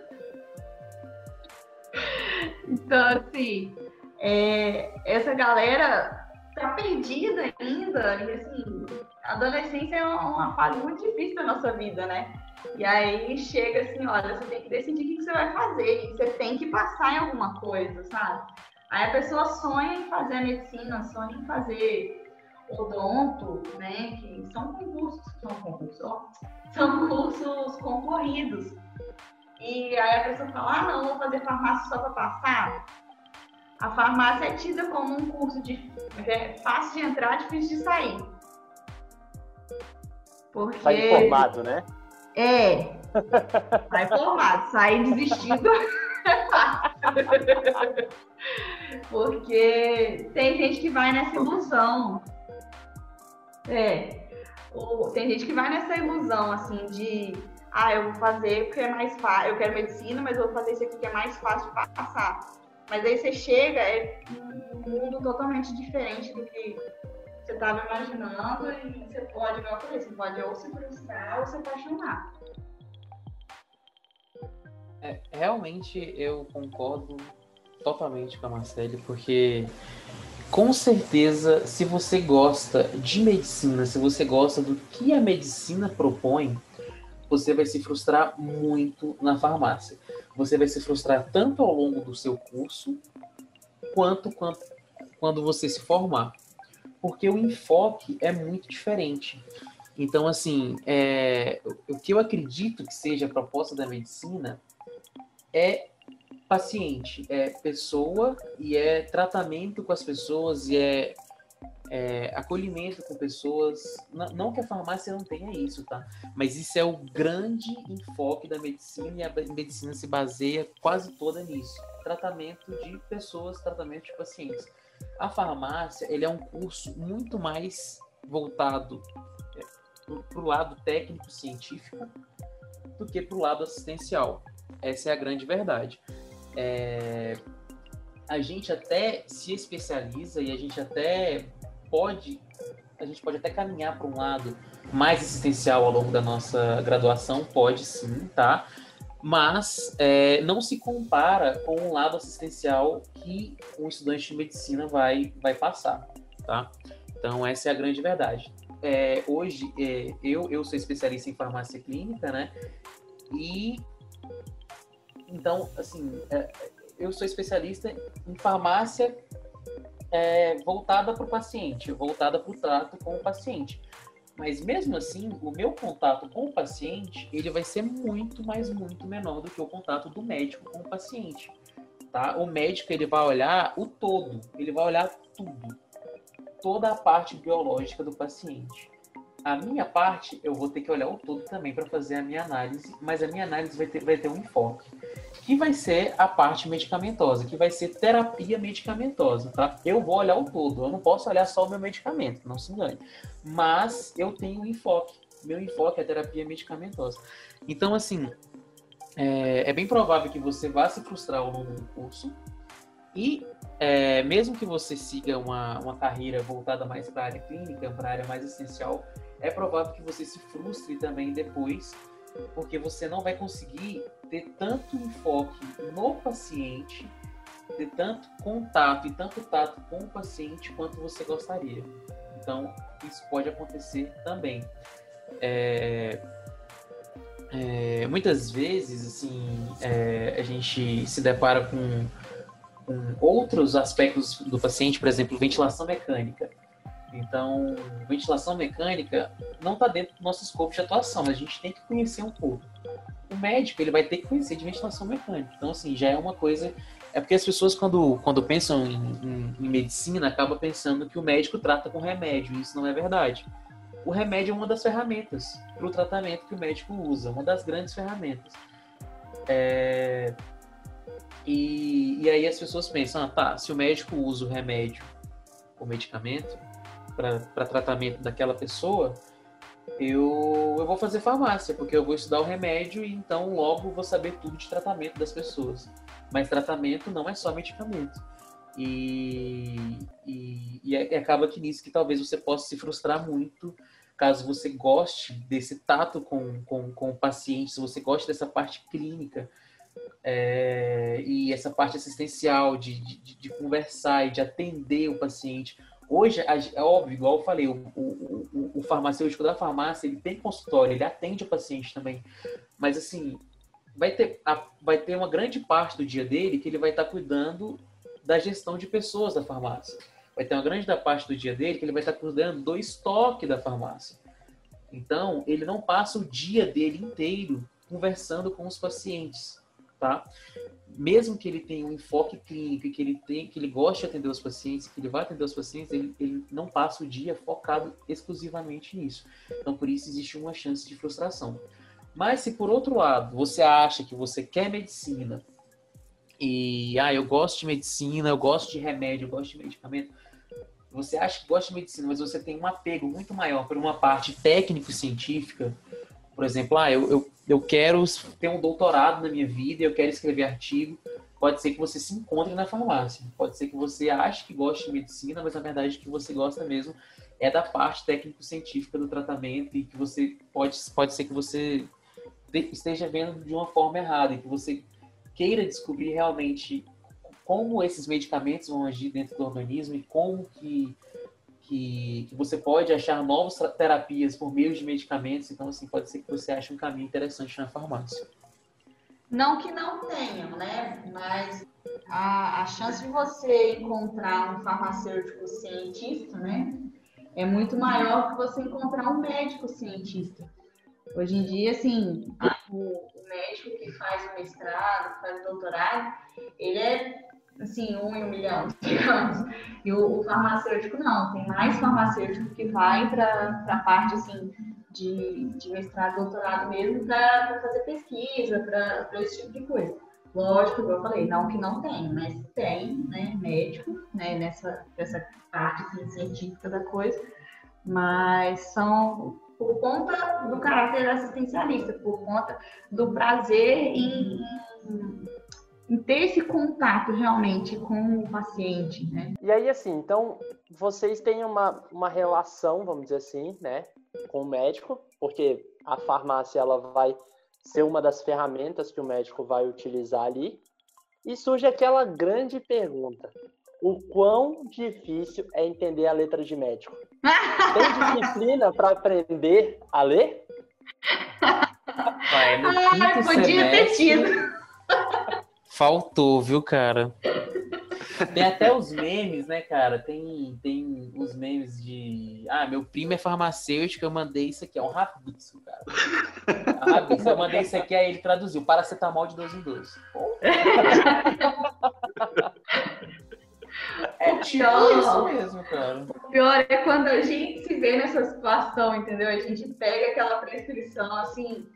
então, assim, é, essa galera tá perdida ainda. E, assim, a adolescência é uma fase muito difícil da nossa vida, né? E aí chega assim, olha, você tem que decidir o que você vai fazer, você tem que passar em alguma coisa, sabe? Aí a pessoa sonha em fazer a medicina, sonha em fazer odonto, né? Que são concursos, são concursos, ó, são cursos concorridos. E aí a pessoa fala, ah não, vou fazer farmácia só para passar. A farmácia é tida como um curso de é fácil de entrar, difícil de sair. Porque... Sai formado, né? É. Sai formado, sai desistindo. Porque tem gente que vai nessa ilusão. É. Tem gente que vai nessa ilusão, assim, de ah, eu vou fazer porque é mais fácil, eu quero medicina, mas eu vou fazer isso aqui que é mais fácil passar. Mas aí você chega, é um mundo totalmente diferente do que você estava imaginando e você pode, eu falei, você pode ou se frustrar ou se apaixonar. É, realmente eu concordo totalmente com a Marcele, porque com certeza, se você gosta de medicina, se você gosta do que a medicina propõe, você vai se frustrar muito na farmácia. Você vai se frustrar tanto ao longo do seu curso, quanto, quanto quando você se formar porque o enfoque é muito diferente. Então, assim, é, o que eu acredito que seja a proposta da medicina é paciente, é pessoa e é tratamento com as pessoas e é, é acolhimento com pessoas. Não, não, que a farmácia não tenha isso, tá? Mas isso é o grande enfoque da medicina e a medicina se baseia quase toda nisso. Tratamento de pessoas, tratamento de pacientes. A farmácia ele é um curso muito mais voltado para o lado técnico-científico do que para o lado assistencial. Essa é a grande verdade. É... A gente até se especializa e a gente até pode, a gente pode até caminhar para um lado mais assistencial ao longo da nossa graduação, pode sim, tá? Mas é, não se compara com o lado assistencial que um estudante de medicina vai, vai passar, tá? Então, essa é a grande verdade. É, hoje, é, eu, eu sou especialista em farmácia clínica, né? E então, assim, é, eu sou especialista em farmácia é, voltada para o paciente, voltada para o trato com o paciente. Mas mesmo assim, o meu contato com o paciente, ele vai ser muito, mas muito menor do que o contato do médico com o paciente. Tá? O médico ele vai olhar o todo, ele vai olhar tudo, toda a parte biológica do paciente. A minha parte, eu vou ter que olhar o todo também para fazer a minha análise, mas a minha análise vai ter, vai ter um enfoque, que vai ser a parte medicamentosa, que vai ser terapia medicamentosa, tá? Eu vou olhar o todo, eu não posso olhar só o meu medicamento, não se engane. Mas eu tenho um enfoque, meu enfoque é terapia medicamentosa. Então, assim, é, é bem provável que você vá se frustrar ao longo do curso, e é, mesmo que você siga uma, uma carreira voltada mais para a área clínica, para a área mais essencial, é provável que você se frustre também depois, porque você não vai conseguir ter tanto enfoque no paciente, ter tanto contato e tanto tato com o paciente quanto você gostaria. Então, isso pode acontecer também. É, é, muitas vezes, assim, é, a gente se depara com, com outros aspectos do paciente, por exemplo, ventilação mecânica. Então, ventilação mecânica não está dentro do nosso escopo de atuação, mas a gente tem que conhecer um pouco. Médico ele vai ter que conhecer de ventilação mecânica. Então, assim, já é uma coisa. É porque as pessoas, quando, quando pensam em, em, em medicina, acabam pensando que o médico trata com remédio. E isso não é verdade. O remédio é uma das ferramentas para o tratamento que o médico usa, uma das grandes ferramentas. É... E, e aí as pessoas pensam, ah, tá, se o médico usa o remédio, o medicamento, para tratamento daquela pessoa, eu, eu vou fazer farmácia, porque eu vou estudar o remédio e então logo vou saber tudo de tratamento das pessoas. Mas tratamento não é só medicamento. E, e, e, é, acaba que nisso que talvez você possa se frustrar muito caso você goste desse tato com, com, com o paciente, se você gosta dessa parte clínica é, e essa parte assistencial de, de, de conversar e de atender o paciente Hoje, é óbvio, igual eu falei, o, o, o, farmacêutico da farmácia, ele tem consultório, ele atende o paciente também. Mas, assim, vai ter, a, vai ter uma grande parte do dia dele que ele vai estar cuidando da gestão de pessoas da farmácia. Vai ter uma grande parte do dia dele que ele vai estar cuidando do estoque da farmácia. Então, ele não passa o dia dele inteiro conversando com os pacientes, tá? Mesmo que ele tenha um enfoque clínico que ele tem, que ele goste de atender os pacientes, que ele vai atender os pacientes, ele, ele não passa o dia focado exclusivamente nisso. Então, por isso existe uma chance de frustração. Mas se por outro lado você acha que você quer medicina e ah, eu gosto de medicina, eu gosto de remédio, eu gosto de medicamento, você acha que gosta de medicina, mas você tem um apego muito maior por uma parte técnico-científica, por exemplo, ah, eu, eu, eu quero ter um doutorado na minha vida, eu quero escrever artigo. Pode ser que você se encontre na farmácia. Pode ser que você ache que gosta de medicina, mas na verdade que você gosta mesmo é da parte técnico-científica do tratamento e que você pode, pode ser que você esteja vendo de uma forma errada e que você queira descobrir realmente como esses medicamentos vão agir dentro do organismo e como que que, que você pode achar novas terapias por meio de medicamentos. Então, assim, pode ser que você ache um caminho interessante na farmácia. Não que não tenham, né? Mas a, a chance de você encontrar um farmacêutico cientista, né? É muito maior que você encontrar um médico cientista. Hoje em dia, assim, o, médico que faz o mestrado, faz o doutorado, ele é assim, um em um milhão, [laughs] digamos. E o, o farmacêutico não, tem mais farmacêutico que vai para a parte assim de, de mestrado, doutorado mesmo, para fazer pesquisa, para esse tipo de coisa. Lógico, como eu falei, não que não tem, mas tem, né, médico, né, nessa, nessa parte assim, científica da coisa, mas são por conta do caráter assistencialista, por conta do prazer em, em em ter esse contato realmente com o paciente, né? E aí, assim, então, vocês têm uma, uma relação, vamos dizer assim, né, com o médico, porque a farmácia, ela vai ser uma das ferramentas que o médico vai utilizar ali, e surge aquela grande pergunta, o quão difícil é entender a letra de médico? Tem [laughs] disciplina para aprender a ler? Uai, no Ah, podia ter semestre, tido. Faltou, viu, cara? Tem até os memes, né, cara? Tem, tem os memes de. Ah, meu primo é farmacêutico, eu mandei isso aqui. É um rabisco, cara. É um rabisco. Eu mandei isso aqui, aí ele traduziu. Paracetamol de 12 em 12. Pô. É tipo Não. isso mesmo, cara. O pior é quando a gente se vê nessa situação, entendeu? A gente pega aquela prescrição assim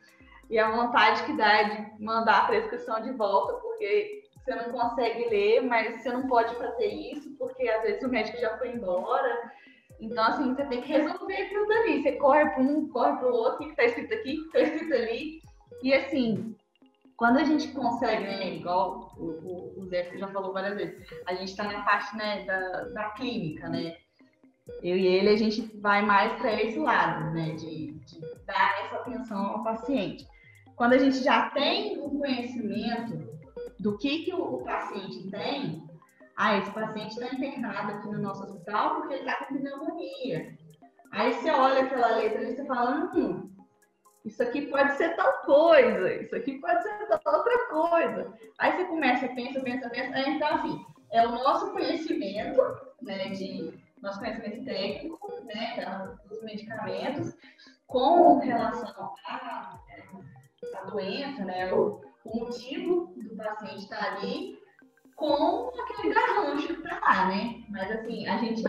e a vontade que dá de mandar a prescrição de volta, porque você não consegue ler, mas você não pode fazer isso, porque às vezes o médico já foi embora. Então, assim, você tem que resolver tudo ali. Você corre para um, corre para o outro, o que está escrito aqui, o que está escrito ali. E assim, quando a gente consegue, né, igual o, o, o Zé já falou várias vezes, a gente está na parte né, da, da clínica, né? Eu e ele, a gente vai mais para esse lado, né? De, de dar essa atenção ao paciente. Quando a gente já tem o conhecimento do que, que o, o paciente tem, ah, esse paciente está internado aqui no nosso hospital porque ele está com pneumonia. Aí você olha aquela letra e você fala, hum, isso aqui pode ser tal coisa, isso aqui pode ser tal outra coisa. Aí você começa, pensa, pensa, pensa. Então, assim, é o nosso conhecimento, né, de nosso conhecimento técnico, né, dos medicamentos, com relação à, à doença, né, o, o motivo do paciente estar ali, com aquele garrancho que tá lá, né? Mas, assim, a gente,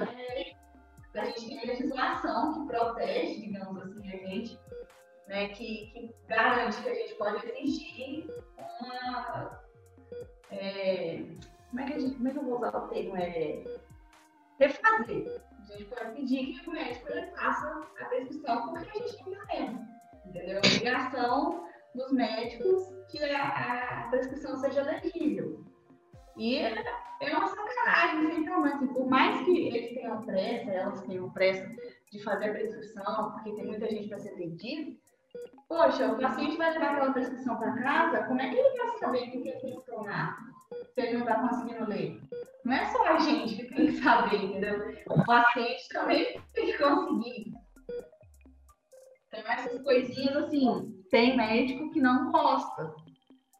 a gente tem legislação que protege, digamos assim, a gente né, que, que garante que a gente pode exigir uma. é, como, é que a gente, como é que eu vou usar o termo? É, refazer. A gente pode pedir que o médico ele faça a prescrição porque a gente não está vendo. Entendeu? É obrigação dos médicos que a, a prescrição seja legível. E é uma sacanagem sem tamanho. Assim, por mais que eles tenham pressa, elas tenham pressa de fazer a prescrição, porque tem muita gente para ser atendido, Poxa, o paciente vai levar aquela prescrição para casa, como é que ele vai saber o que ele tem que tomar? Se ele não está conseguindo ler. Não é só a gente que tem que saber, entendeu? O paciente também tem que conseguir. Tem essas coisinhas assim. Tem médico que não gosta.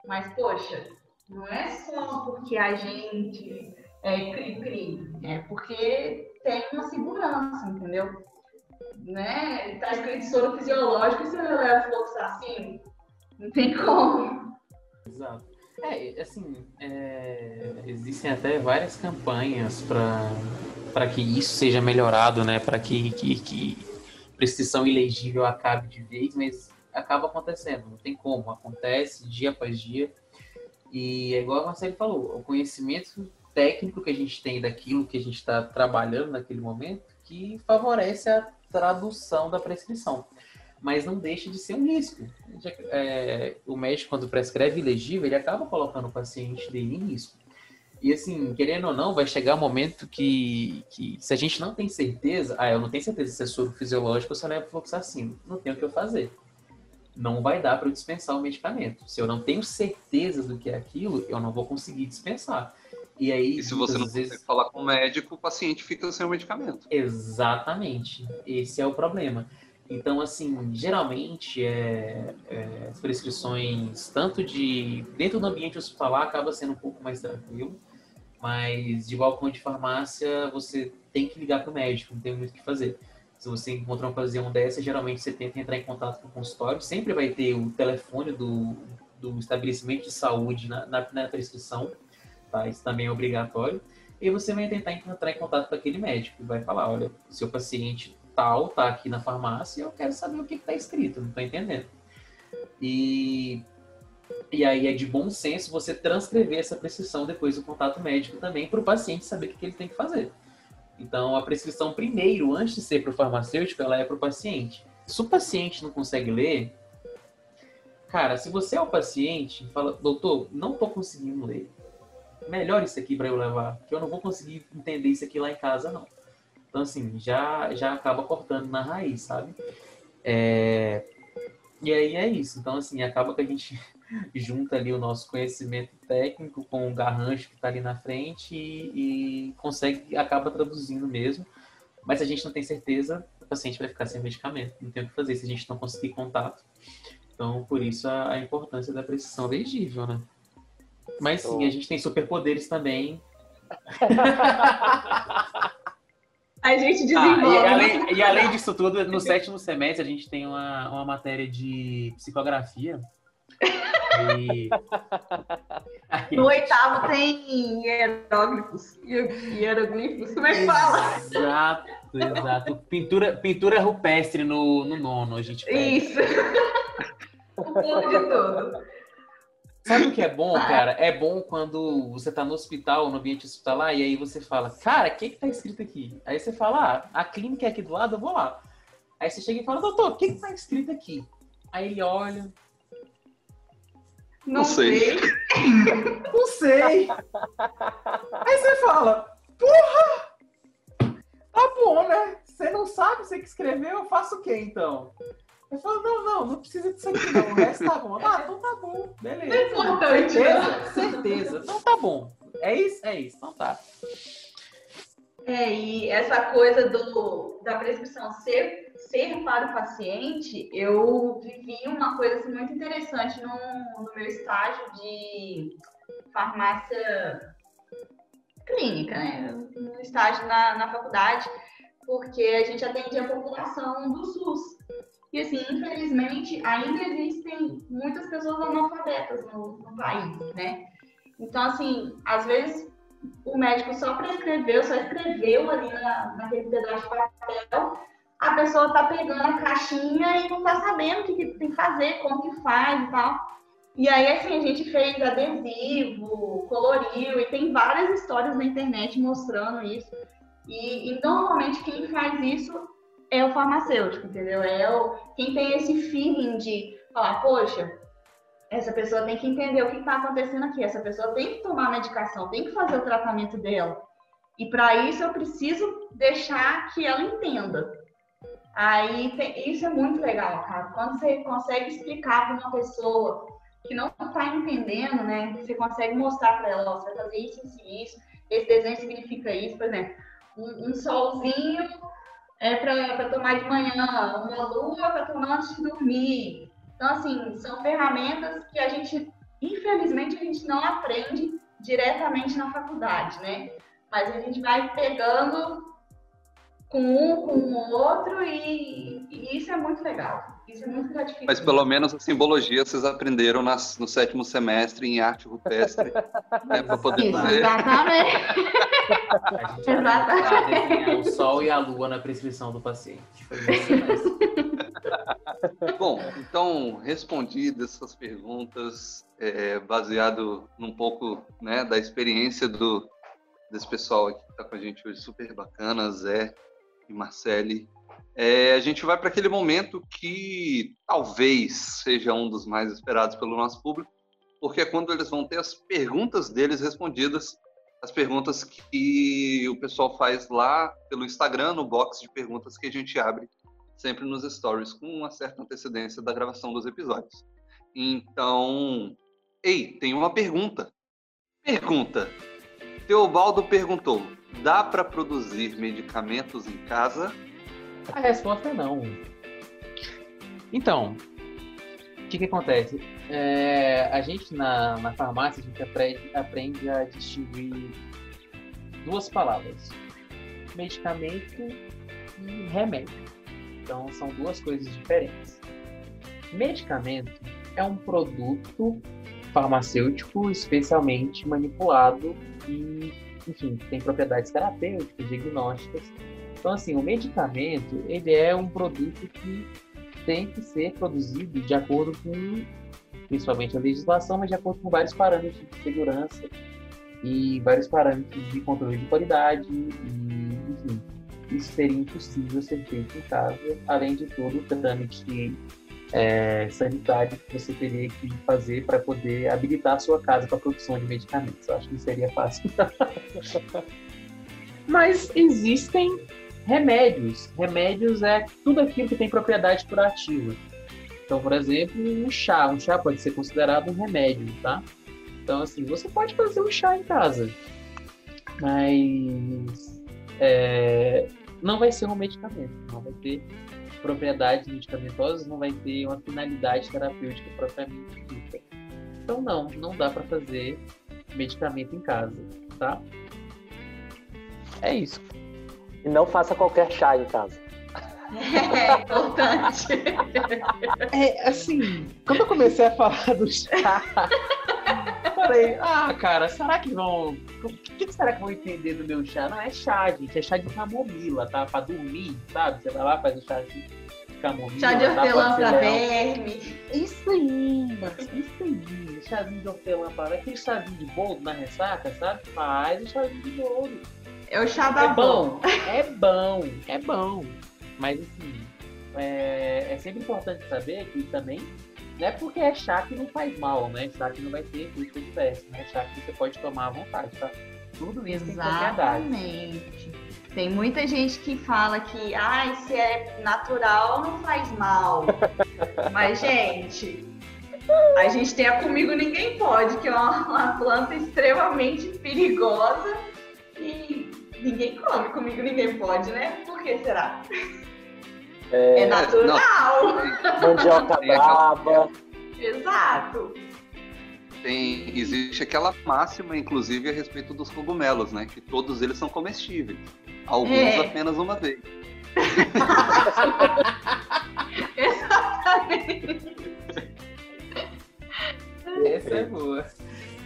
Mas, poxa, não é só porque a gente é cri-cri. É porque tem uma segurança, entendeu? né? Tá escrito soro fisiológico e você leva fluoxacino. Não tem como. Exato. É, assim, é, existem até várias campanhas para que isso seja melhorado, né? Para que, que, que prescrição ilegível acabe de vez, mas acaba acontecendo, não tem como, acontece dia após dia. E é igual a Marcelo falou, o conhecimento técnico que a gente tem daquilo que a gente está trabalhando naquele momento que favorece a tradução da prescrição. Mas não deixa de ser um risco. É, o médico, quando prescreve ilegível, ele acaba colocando o paciente dele em risco. E assim, querendo ou não, vai chegar um momento que, que se a gente não tem certeza, ah, eu não tenho certeza se é soro fisiológico ou se levo fluoxacino, não tenho o que eu fazer. Não vai dar para eu dispensar o medicamento. Se eu não tenho certeza do que é aquilo, eu não vou conseguir dispensar. E aí, E se você não vezes- consegue falar com o médico, o paciente fica sem o medicamento. Exatamente. Esse é o problema. Então, assim, geralmente é, é, as prescrições, tanto de dentro do ambiente hospitalar, acaba sendo um pouco mais tranquilo, mas de balcão de farmácia você tem que ligar para o médico, não tem muito o que fazer. Se você encontrar uma ocasião dessa, geralmente você tenta entrar em contato com o consultório, sempre vai ter o telefone do, do estabelecimento de saúde na, na, na prescrição, tá? Isso também é obrigatório. E você vai tentar entrar em contato com aquele médico e vai falar, olha, seu paciente tal tá aqui na farmácia, eu quero saber o que está escrito, não estou entendendo. E, e aí é de bom senso você transcrever essa prescrição depois do contato médico também para o paciente saber o que, ele tem que fazer. Então a prescrição primeiro, antes de ser para o farmacêutico, ela é para o paciente. Se o paciente não consegue ler, cara, se você é o paciente fala, doutor, não estou conseguindo ler, melhor isso aqui para eu levar, que eu não vou conseguir entender isso aqui lá em casa, não. Então, assim, já, já acaba cortando na raiz, sabe? É... E aí é isso. Então, assim, acaba que a gente junta ali o nosso conhecimento técnico com o garrancho que está ali na frente e, e consegue, acaba traduzindo mesmo. Mas se a gente não tem certeza, o paciente vai ficar sem medicamento. Não tem o que fazer se a gente não conseguir contato. Então, por isso a, a importância da precisão legível, né? Mas sim, a gente tem superpoderes também. [laughs] a gente desenvolve. Ah, e, além, e, além, disso tudo, no sétimo semestre a gente tem uma, uma matéria de psicografia. [laughs] E... [laughs] No oitavo tem hieróglifos. Hieroglifos, como é que fala? Exato, exato. Pintura, pintura rupestre no, no nono, a gente pega. Isso. [laughs] o ponto de tudo. Sabe o que é bom, cara? É bom quando você tá no hospital, no ambiente hospitalar, e aí você fala, cara, o que que tá escrito aqui? Aí você fala, ah, a clínica é aqui do lado, eu vou lá. Aí você chega e fala, doutor, o que que tá escrito aqui? Aí ele olha. Não, Não sei. sei. [laughs] Não sei. Aí você fala, porra! Tá bom, né? Você não sabe, você que escreveu, eu faço o quê então? Eu falo, não, não, não precisa disso aqui não. O resto tá bom. Ah, então tá bom. Beleza. É importante. Certeza, certeza. Então tá bom. É isso? É isso. Então tá. É, e essa coisa do, da prescrição ser, ser para o paciente, eu vivi uma coisa assim, muito interessante no, no meu estágio de farmácia clínica, né? No estágio na, na faculdade, porque a gente atende a população do SUS. E assim, infelizmente, ainda existem muitas pessoas analfabetas no, no país, né? Então, assim, às vezes o médico só prescreveu, só escreveu ali na, naquele pedaço de papel, a pessoa tá pegando a caixinha e não tá sabendo o que, que tem que fazer, como que faz e tal. E aí, assim, a gente fez adesivo, coloriu, e tem várias histórias na internet mostrando isso. E, e normalmente quem faz isso é o farmacêutico, entendeu? É o, quem tem esse feeling de falar, poxa, essa pessoa tem que entender o que está acontecendo aqui, essa pessoa tem que tomar a medicação, tem que fazer o tratamento dela. E para isso eu preciso deixar que ela entenda. Aí tem, isso é muito legal, cara. Quando você consegue explicar para uma pessoa que não está entendendo, né? Você consegue mostrar para ela, ó, você vai fazer isso, isso isso. Esse desenho significa isso, por exemplo. Um, um solzinho é para tomar de manhã, uma lua para tomar antes de dormir. Então, assim, são ferramentas que a gente, infelizmente, a gente não aprende diretamente na faculdade, né? Mas a gente vai pegando com um, com o outro e, e isso é muito legal. Isso é muito gratificante. Mas pelo menos a simbologia vocês aprenderam nas, no sétimo semestre em arte rupestre, [laughs] né, para poder fazer. Exatamente. Exatamente. O sol e a lua na prescrição do paciente. [laughs] Bom, então, respondidas essas perguntas, é, baseado num pouco né, da experiência do, desse pessoal aqui que está com a gente hoje, super bacana, Zé e Marcele. É, a gente vai para aquele momento que talvez seja um dos mais esperados pelo nosso público, porque é quando eles vão ter as perguntas deles respondidas, as perguntas que o pessoal faz lá pelo Instagram, no box de perguntas que a gente abre sempre nos stories, com uma certa antecedência da gravação dos episódios. Então, ei, tem uma pergunta. Pergunta. Teobaldo perguntou: dá para produzir medicamentos em casa? A resposta é não. Então, o que, que acontece? É, a gente na, na farmácia a gente aprende, aprende a distinguir duas palavras: medicamento e remédio. Então são duas coisas diferentes. Medicamento é um produto farmacêutico especialmente manipulado e, enfim, tem propriedades terapêuticas, diagnósticas. Então, assim, o medicamento, ele é um produto que tem que ser produzido de acordo com, principalmente a legislação, mas de acordo com vários parâmetros de segurança e vários parâmetros de controle de qualidade e, enfim, isso seria impossível ser feito em casa, além de todo o trâmite é, sanitário que você teria que fazer para poder habilitar a sua casa para a produção de medicamentos. Eu acho que seria fácil. [laughs] Mas existem remédios. Remédios é tudo aquilo que tem propriedade curativa. Então, por exemplo, um chá. Um chá pode ser considerado um remédio, tá? Então, assim, você pode fazer um chá em casa, mas é, não vai ser um medicamento, não vai ter propriedades medicamentosas não vai ter uma finalidade terapêutica propriamente dita. Então não, não dá para fazer medicamento em casa, tá? É isso. E não faça qualquer chá em casa. É importante. É, assim, quando eu comecei a falar do chá, [laughs] falei, ah, cara, será que vão. O que será que vão entender do meu chá? Não é chá, gente, é chá de camomila, tá? Pra dormir, sabe? Você vai lá, faz o chá de camomila. Chá de hortelã pra verme. Isso aí, mas isso aí. Chazinho de hortelã pra verme. Aquele chazinho de bolo na ressaca, sabe? Faz o chazinho de bolo. É o chá da É bom, é bom, é bom. Mas assim, é, é sempre importante saber que também não é porque é chá que não faz mal, né? Chá que não vai ter efeito diverso, né? Chá que você pode tomar à vontade, tá? Tudo isso tem propriedade. Exatamente. Tem muita gente que fala que, ai, se é natural não faz mal. [laughs] Mas, gente, a gente tem a Comigo Ninguém Pode, que é uma, uma planta extremamente perigosa e ninguém come. Comigo ninguém pode, né? Por que será? É, natural. Mandioca Tem aquela- braba. Exato. Tem, existe aquela máxima, inclusive, a respeito dos cogumelos, né? Que todos eles são comestíveis. Alguns É. apenas uma vez. [laughs] Exatamente. Essa é boa.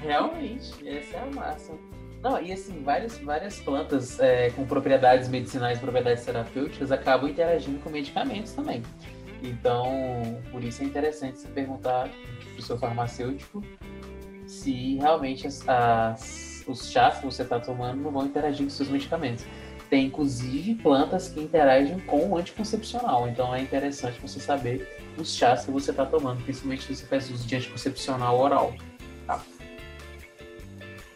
Realmente, essa é a massa. Não, e assim, várias, várias plantas é, com propriedades medicinais, propriedades terapêuticas, acabam interagindo com medicamentos também. Então, por isso é interessante você perguntar para o seu farmacêutico se realmente as- as- os chás que você está tomando não vão interagir com seus medicamentos. Tem, inclusive, plantas que interagem com o anticoncepcional. Então, é interessante você saber os chás que você está tomando, principalmente se você faz uso de anticoncepcional oral.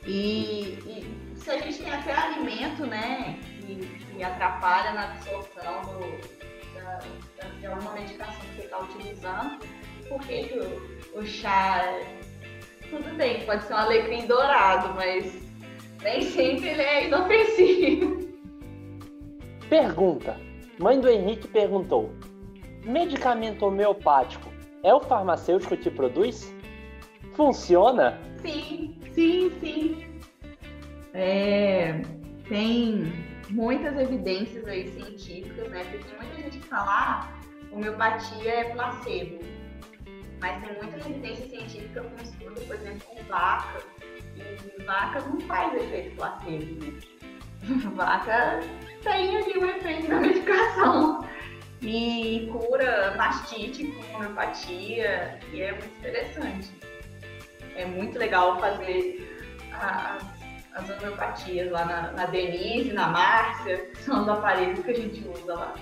E, e se a gente tem até alimento, né, que, que atrapalha na absorção do, da, da, de alguma medicação que você está utilizando, por que, que o, o chá, tudo bem, pode ser um alecrim dourado, mas nem sempre ele é inofensivo. Pergunta. Mãe do Henrique perguntou: Medicamento homeopático é o farmacêutico que produz? Funciona? Sim, sim, sim. É, tem muitas evidências aí científicas, né? Porque tem muita gente que fala, ah, homeopatia é placebo. Mas tem muita evidência científica com estudo, por exemplo, com vaca. E vaca não faz efeito placebo, né? [laughs] Vaca tem ali o efeito da medicação. E cura mastite com homeopatia. E é muito interessante é muito legal fazer as, as homeopatias lá na, na Denise, na Márcia, [laughs] são os aparelhos que a gente usa lá.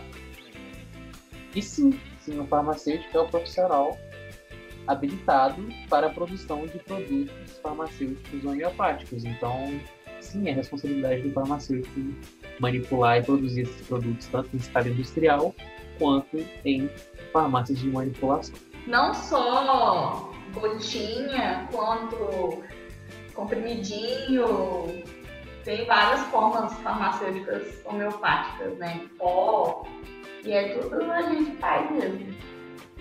E sim, sim, o farmacêutico é o profissional habilitado para a produção de produtos farmacêuticos homeopáticos. Então, sim, é responsabilidade do farmacêutico manipular e produzir esses produtos tanto em escala industrial quanto em farmácias de manipulação. Não só gotinha, quanto comprimidinho, tem várias formas farmacêuticas homeopáticas, né? Pó, e é tudo a gente faz mesmo.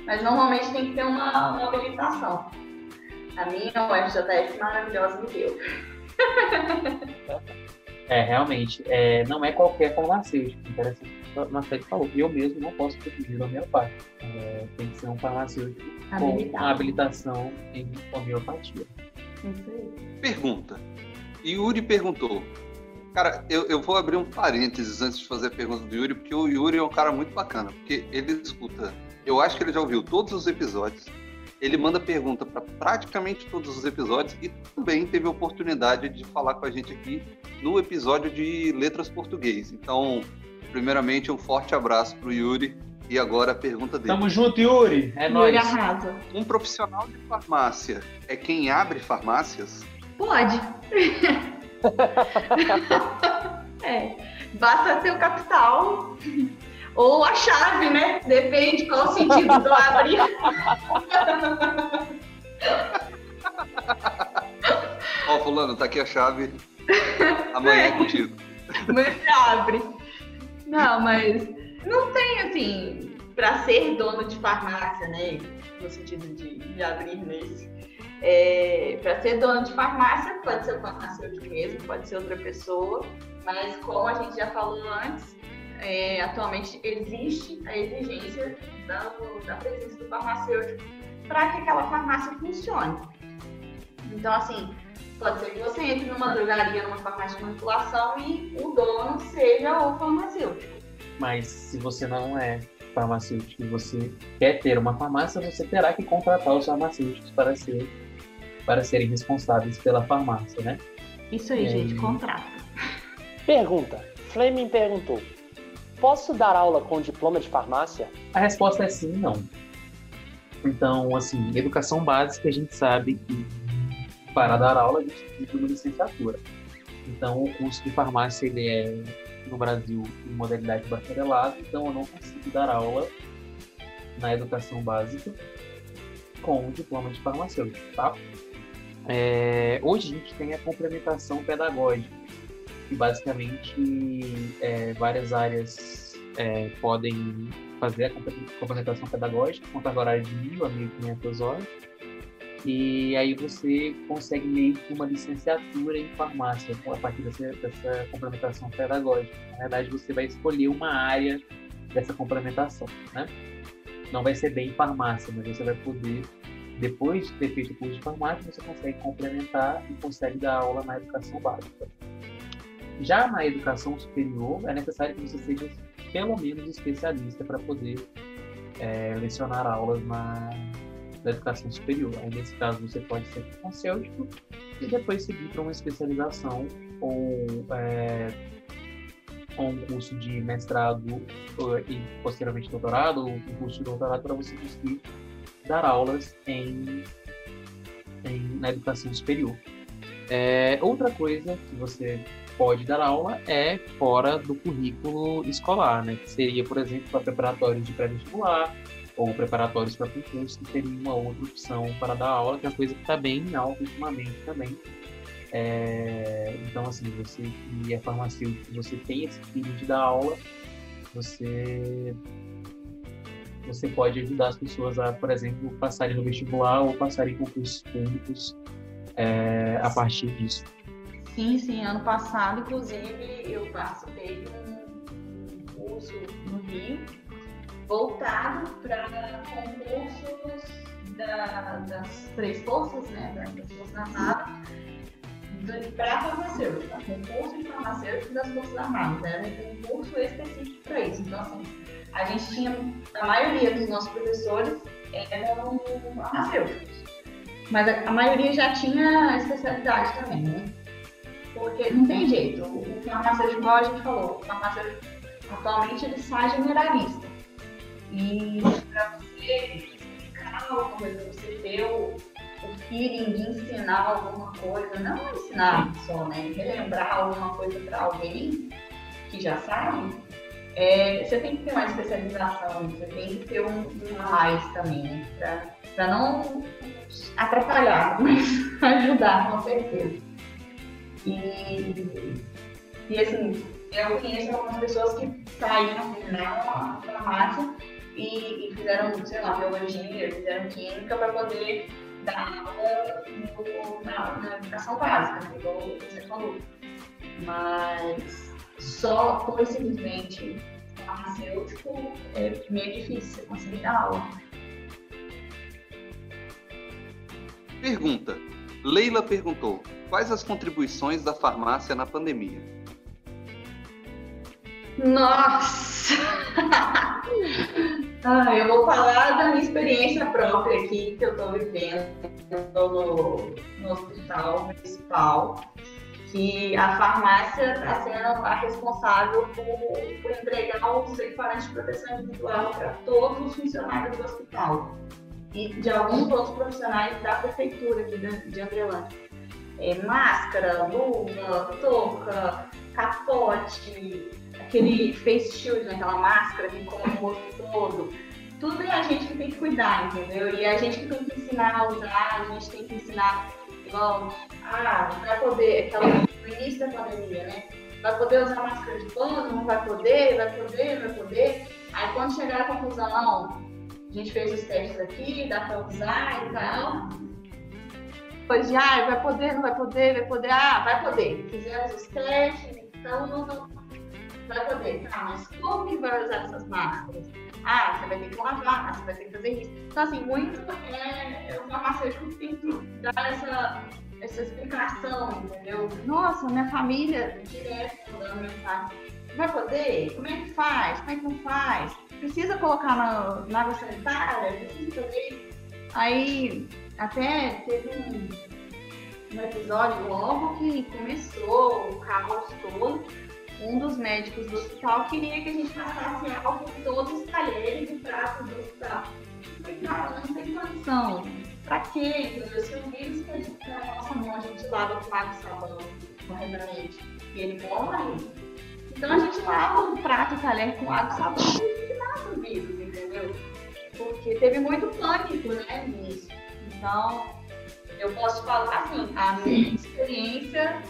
Mas normalmente tem que ter uma, uma habilitação. A minha UFJF maravilhosa me deu. [laughs] É, realmente, é, não é qualquer farmacêutico. Interessante o que o Marcelo falou. Eu mesmo não posso produzir homeopático. É, tem que ser um farmacêutico com uma habilitação em homeopatia. Isso aí. Pergunta. Yuri perguntou. Cara, eu, eu vou abrir um parênteses antes de fazer a pergunta do Yuri, porque o Yuri é um cara muito bacana, porque ele escuta. Eu acho que ele já ouviu todos os episódios. Ele manda pergunta para praticamente todos os episódios e também teve a oportunidade de falar com a gente aqui no episódio de Letras Português. Então, primeiramente, um forte abraço para o Yuri. E agora a pergunta dele. Tamo junto, Yuri! É Yuri nóis! arrasa. Um profissional de farmácia é quem abre farmácias? Pode. [laughs] é. Basta ter o capital. Ou a chave, né? Depende qual o sentido do abrir. [laughs] Ó, fulano, tá aqui a chave. Amanhã é [laughs] contigo. Mas abre. Não, mas não tem assim. para ser dono de farmácia, né? No sentido de, de abrir nesse. É, para ser dono de farmácia, pode ser o farmacêutico mesmo, pode ser outra pessoa, mas como a gente já falou antes, é, atualmente existe a exigência da, da presença do farmacêutico para que aquela farmácia funcione. Então, assim, pode ser que você entre numa drogaria, numa farmácia de manipulação e o dono seja o farmacêutico. Mas se você não é farmacêutico e você quer ter uma farmácia, você terá que contratar os farmacêuticos para ser para serem responsáveis pela farmácia, né? Isso aí, gente, contrata. Pergunta. Fleming perguntou: Posso dar aula com diploma de farmácia? A resposta é sim, não. Então, assim, educação básica a gente sabe que para dar aula a gente precisa de uma licenciatura. Então, o curso de farmácia ele é no Brasil em modalidade bacharelado, então eu não consigo dar aula na educação básica com o diploma de farmacêutico, tá? É, hoje a gente tem a complementação pedagógica, que basicamente é, várias áreas é, podem fazer a complementação pedagógica com carga horária de 1.000 a 1.500 horas, e aí você consegue meio que uma licenciatura em farmácia a partir dessa, dessa complementação pedagógica. Na verdade, você vai escolher uma área dessa complementação, né? Não vai ser bem farmácia, mas você vai poder depois de ter feito o curso de farmácia, você consegue complementar e consegue dar aula na educação básica. Já na educação superior, é necessário que você seja pelo menos especialista para poder é, lecionar aulas na, na educação superior. Aí, nesse caso, você pode ser farmacêutico e depois seguir para uma especialização ou é, um curso de mestrado e posteriormente doutorado, ou um curso de doutorado para você conseguir dar aulas em, em na educação superior. É, outra coisa que você pode dar aula é fora do currículo escolar, né? Que seria, por exemplo, para preparatórios de pré-vestibular ou preparatórios para concurso, que seria uma outra opção para dar aula, que é uma coisa que está bem em alta ultimamente também. É, então, assim, você que é farmacêutico, você tem esse filho de dar aula, você você pode ajudar as pessoas a, por exemplo, passarem no vestibular ou passarem concursos públicos é, a partir disso. Sim, sim. Ano passado, inclusive, eu participei de um curso no Rio voltado para concursos da, das três forças, né, das Forças Armadas, para farmacêutica, concurso de farmacêutico das Forças Armadas. Era um concurso específico para isso. Então, assim, a gente tinha, a maioria dos nossos professores eram farmacêuticos. Mas a, a maioria já tinha especialidade também, né? Porque não tem jeito. O farmacêutico, igual a gente falou, o farmacêutico atualmente ele sai generalista. E para você explicar alguma coisa, você ter o, o feeling de ensinar alguma coisa, não ensinar só, né? Relembrar alguma coisa para alguém que já sabe, é, você tem que ter uma especialização, você tem que ter um, um mais também, né? Para não atrapalhar, [laughs] mas ajudar, com certeza. E, e assim, eu conheço algumas pessoas que saíram, terminaram a farmácia e, e, fizeram, sei lá, biologia, fizeram química para poder dar aula no, na, na educação básica, né, igual você falou. Mas só por simplesmente farmacêutico é meio difícil conseguir dar aula. Pergunta. Leila perguntou: quais as contribuições da farmácia na pandemia? Nossa! [laughs] ah, eu vou falar da minha experiência própria aqui, que eu estou vivendo no, no hospital municipal que a farmácia está sendo a responsável por, por entregar os equipamentos de proteção individual para todos os funcionários do hospital e de alguns outros profissionais da prefeitura de, de Andrelândia. É, máscara, luva, touca, capote, aquele face shield, né, aquela máscara que cobre o rosto todo. Tudo é a gente que tem que cuidar, entendeu? E a gente que tem que ensinar a usar, a gente tem que ensinar igual, ah, vai poder, aquela no início da pandemia, né? Vai poder usar máscara de pano, não vai poder, vai poder, vai poder. Aí quando chegaram à conclusão, não, a gente fez os testes aqui, dá para usar e tal. Foi de, ah, vai poder, não vai poder, vai poder, ah, vai poder. Fizemos os testes, então não, não vai poder. Ah, mas como que vai usar essas máscaras? Ah, você vai ter que lavar, você vai ter que fazer isso. Então, assim, muito é, o farmacêutico tem que dar essa, essa explicação, entendeu? Nossa, minha família direto mandando mensagem. Vai poder? Como é que faz? Como é que não faz? Precisa colocar na, na água sanitária? Precisa fazer Aí, até teve um, um episódio logo que começou o caos todo um dos médicos do hospital queria que a gente passasse álcool em todos os talheres e pratos do hospital. Eu falei, cara, não tem condição. Pra quê? Se o vírus que na nossa mão a gente lava com água e sabão corretamente e ele morre, então a gente lava o prato e talher com água e sabão e mata o vírus, entendeu? Porque teve muito pânico, né, nisso. Então, eu posso falar assim, a minha experiência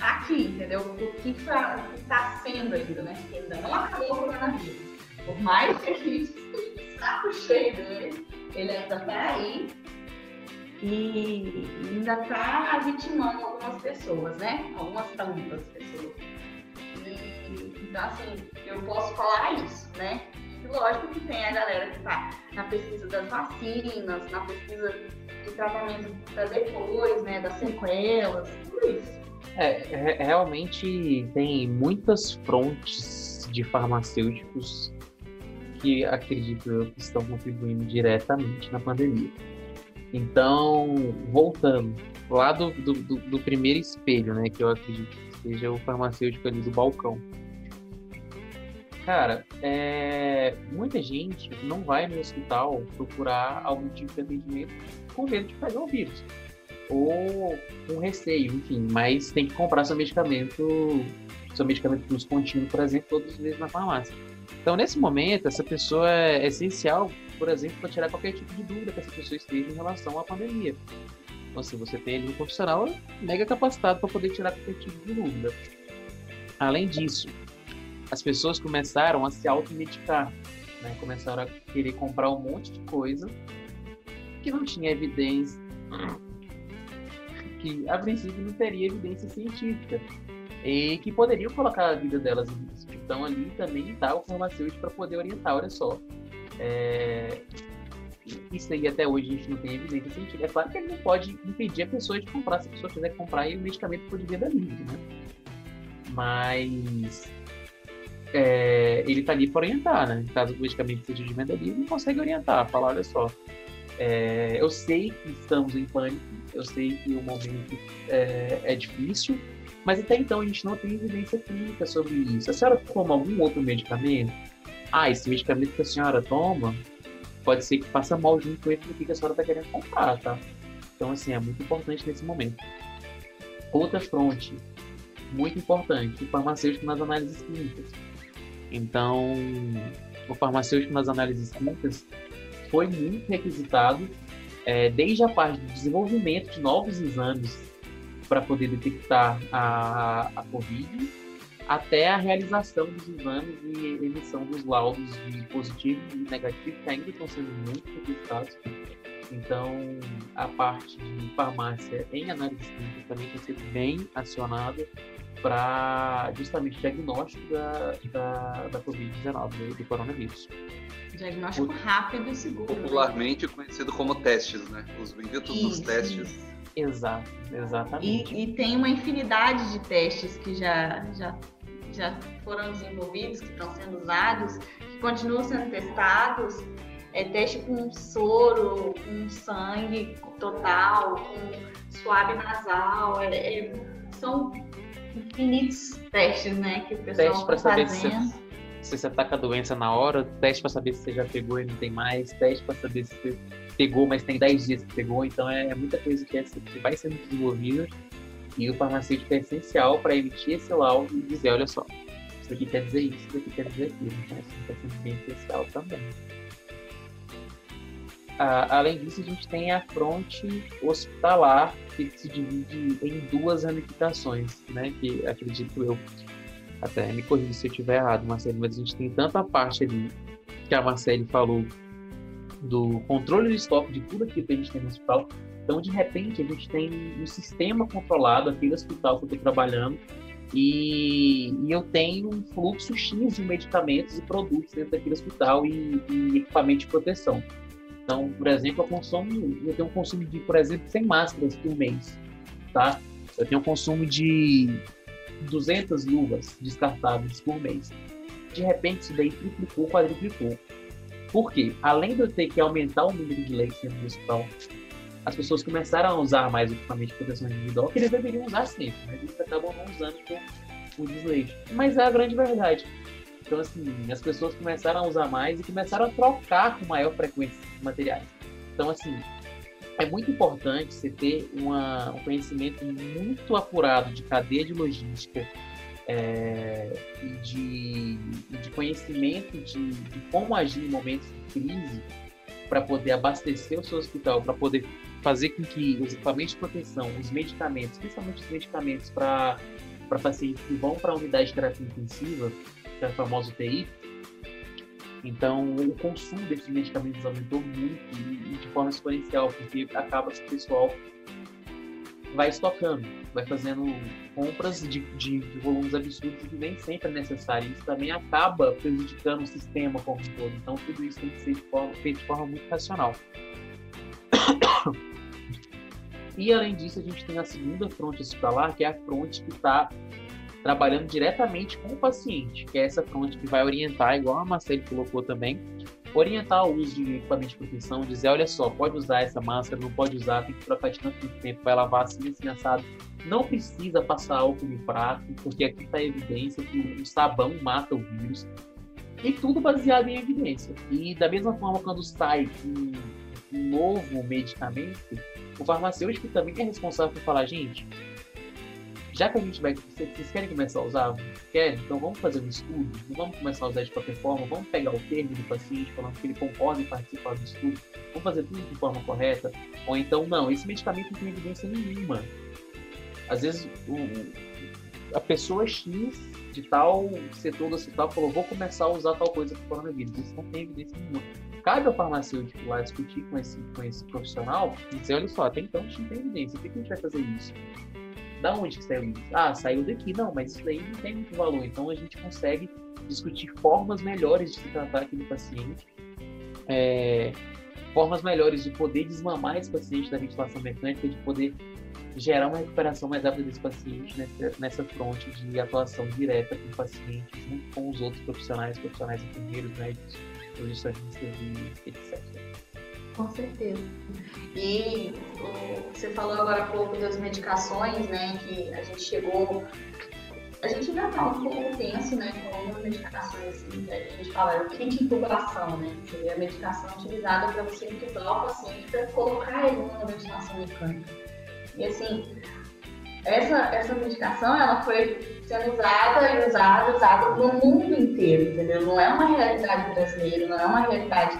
aqui, entendeu? O que está sendo ainda, né? Ainda não acabou o coronavírus. Por mais que a gente esteja saco cheio dele, ele ainda está aí e ainda está vitimando algumas pessoas, né? Algumas tantas pessoas. E, então, assim, eu posso falar isso, né? E lógico que tem a galera que está na pesquisa das vacinas, na pesquisa de tratamento para depois, né? Das sequelas, tudo isso. É, realmente tem muitas frontes de farmacêuticos que acredito eu que estão contribuindo diretamente na pandemia. Então, voltando, lá do, do, do, primeiro espelho, né, que eu acredito que seja o farmacêutico ali do balcão. Cara, é, muita gente não vai no hospital procurar algum tipo de atendimento com medo de pegar o vírus ou com receio, enfim, mas tem que comprar seu medicamento, seu medicamento plus contínuo, por exemplo, todos os meses na farmácia. Então, nesse momento, essa pessoa é essencial, por exemplo, para tirar qualquer tipo de dúvida que essa pessoa esteja em relação à pandemia. Então, se você tem um profissional mega capacitado para poder tirar qualquer tipo de dúvida. Além disso, as pessoas começaram a se automedicar, né? começaram a querer comprar um monte de coisa que não tinha evidência, que a princípio não teria evidência científica e que poderiam colocar a vida delas em risco. Então ali também está o farmacêutico para poder orientar, olha só. É... Isso aí até hoje a gente não tem evidência científica. É claro que ele não pode impedir a pessoa de comprar, se a pessoa quiser comprar e o medicamento for de venda livre, né? Mas é, ele está ali para orientar, né? Caso o medicamento seja de venda livre, ele consegue orientar, falar, olha só, é, eu sei que estamos em pânico, eu sei que o momento é, é, difícil, mas até então a gente não tem evidência clínica sobre isso. A senhora toma algum outro medicamento? Ah, esse medicamento que a senhora toma pode ser que faça mal junto com ele que a senhora está querendo comprar, tá? Então, assim, é muito importante nesse momento. Outra fronte, muito importante, o farmacêutico nas análises clínicas. Então, o farmacêutico nas análises clínicas foi muito requisitado é, desde a parte do desenvolvimento de novos exames para poder detectar a, a Covid, até a realização dos exames e emissão dos laudos de positivo e negativo, que ainda estão sendo muito requisitados. Então, a parte de farmácia em análise clínica também tem sido bem acionada para justamente diagnóstico da, da, da Covid-19, do coronavírus. Diagnóstico o, rápido e seguro. Né? Popularmente né? conhecido como testes, né? Os benditos Isso. dos testes. Exato, exatamente. E, e, tem uma infinidade de testes que já, já, já foram desenvolvidos, que estão sendo usados, que continuam sendo testados. É teste com soro, com sangue total, com suave nasal. É, é, são infinitos testes, né, que o pessoal está fazendo. Se se você tá com a doença na hora, teste para saber se você já pegou e não tem mais, teste para saber se você pegou, mas tem 10 dias que pegou, então é, é muita coisa que, é, que vai sendo desenvolvida e o farmacêutico é essencial para emitir esse laudo e dizer, olha só, isso aqui quer dizer isso, isso aqui quer dizer aquilo, então isso está sendo bem essencial também. Ah, além disso, a gente tem a fronte hospitalar, que se divide em duas ramificações, né, que acredito eu até me corrija se eu estiver errado, Marcelo, mas a gente tem tanta parte ali que a Marcele falou do controle de estoque de tudo aquilo que a gente tem no hospital. Então, de repente, a gente tem um sistema controlado aqui no hospital que eu estou trabalhando e, e, eu tenho um fluxo X de medicamentos e produtos dentro daquele hospital e, e equipamento de proteção. Então, por exemplo, eu consumo, eu tenho um consumo de, por exemplo, 100 máscaras por mês, tá? Eu tenho um consumo de 200 luvas descartáveis por mês. De repente, isso daí triplicou, quadruplicou. Por quê? Além de eu ter que aumentar o número de leitos dentro do hospital, as pessoas começaram a usar mais equipamento de proteção individual, que eles deveriam usar sempre, mas eles acabam não usando por, por desleixo. Mas é a grande verdade. Então, assim, as pessoas começaram a usar mais e começaram a trocar com maior frequência de materiais. Então, assim, é muito importante você ter uma, um conhecimento muito apurado de cadeia de logística é, e, de, de, conhecimento de, de, como agir em momentos de crise para poder abastecer o seu hospital, para poder fazer com que os equipamentos de proteção, os medicamentos, principalmente os medicamentos para pacientes que vão para a unidade de terapia intensiva, que é famosa UTI, então, o consumo desses medicamentos aumentou muito e de forma exponencial, porque acaba que o pessoal vai estocando, vai fazendo compras de, de, de, volumes absurdos que nem sempre é necessário. Isso também acaba prejudicando o sistema como um todo. Então, tudo isso tem que ser de forma, feito de forma muito racional. [coughs] E, além disso, a gente tem a segunda fronte hospitalar, que é a fronte que está trabalhando diretamente com o paciente, que é essa fronte que vai orientar, igual a Marcelo colocou também, orientar o uso de equipamento de proteção, dizer, olha só, pode usar essa máscara, não pode usar, tem que trocar de tanto tempo, vai lavar assim, assim, assado. Não precisa passar álcool no prato, porque aqui está a evidência que o sabão mata o vírus. E tudo baseado em evidência. E da mesma forma, quando sai um, um novo medicamento, o farmacêutico também é responsável por falar, gente, já que a gente vai. Vocês querem começar a usar? Querem? Então vamos fazer um estudo, não vamos começar a usar de qualquer forma, vamos pegar o termo do paciente falando que ele concorda em participar do estudo, vamos fazer tudo de forma correta, ou então não, esse medicamento não tem evidência nenhuma. Às vezes o, a pessoa X de tal setor do hospital falou, vou começar a usar tal coisa para o coronavírus. Isso não tem evidência nenhuma. Cabe ao farmacêutico lá discutir com esse, com esse profissional e dizer, olha só, até então a gente não tem evidência, por que a gente vai fazer isso? Da onde que saiu isso? Ah, saiu daqui. Não, mas isso daí não tem muito valor. Então a gente consegue discutir formas melhores de se tratar aquele paciente, é, formas melhores de poder desmamar esse paciente da ventilação mecânica, de poder gerar uma recuperação mais rápida desse paciente nessa, nessa fronte de atuação direta com o paciente, junto com os outros profissionais, profissionais enfermeiros, médicos, nutricionistas e etc. Com certeza. E você falou agora há pouco das medicações, né? Que a gente chegou. A gente ainda está um pouco tenso, né? Com algumas medicações, assim, a gente fala é o kit intubação, né? Que é a medicação utilizada para você intubar o paciente para colocar ele numa ventilação mecânica. E assim, essa, essa medicação ela foi sendo usada e usada, usada no mundo inteiro, entendeu? Não é uma realidade brasileira, não é uma realidade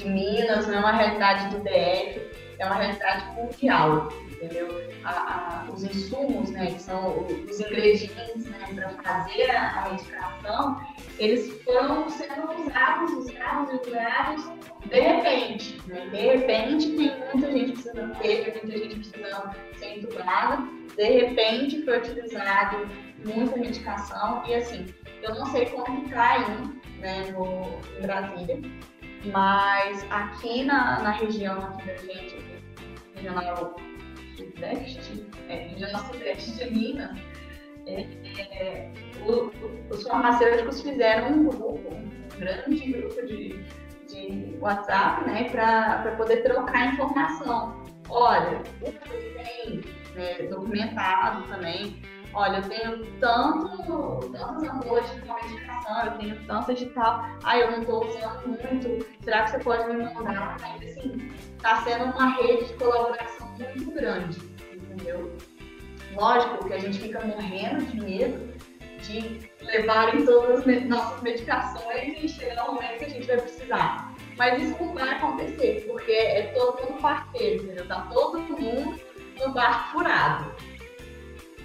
de Minas, não é uma realidade do DF, é uma realidade mundial, entendeu? A, a, os insumos, né, que são os ingredientes né, para fazer a, a, medicação, eles foram sendo usados, usados usados de repente. Né? De repente tem muita gente precisando ter, muita gente precisando ser entubada, de repente foi utilizado muita medicação e assim, eu não sei como está aí né, no, em Brasília, mas aqui na, na região aqui da gente, regional sudeste, é, regional sudeste de Minas, é, é, o, os farmacêuticos fizeram um grupo, um grande grupo de, de WhatsApp, né, para poder trocar informação. Olha, o que tem né, documentado também olha, eu tenho tanto, tantas amores de medicação, eu tenho tantas de tal, ah, eu não estou usando muito, será que você pode me mandar? Ainda assim, está sendo uma rede de colaboração muito grande, entendeu? Lógico que a gente fica morrendo de medo de levarem todas as nossas medicações e chegar um momento que a gente vai precisar. Mas isso não vai acontecer, porque é todo mundo parceiro, entendeu? Tá todo mundo no barco furado.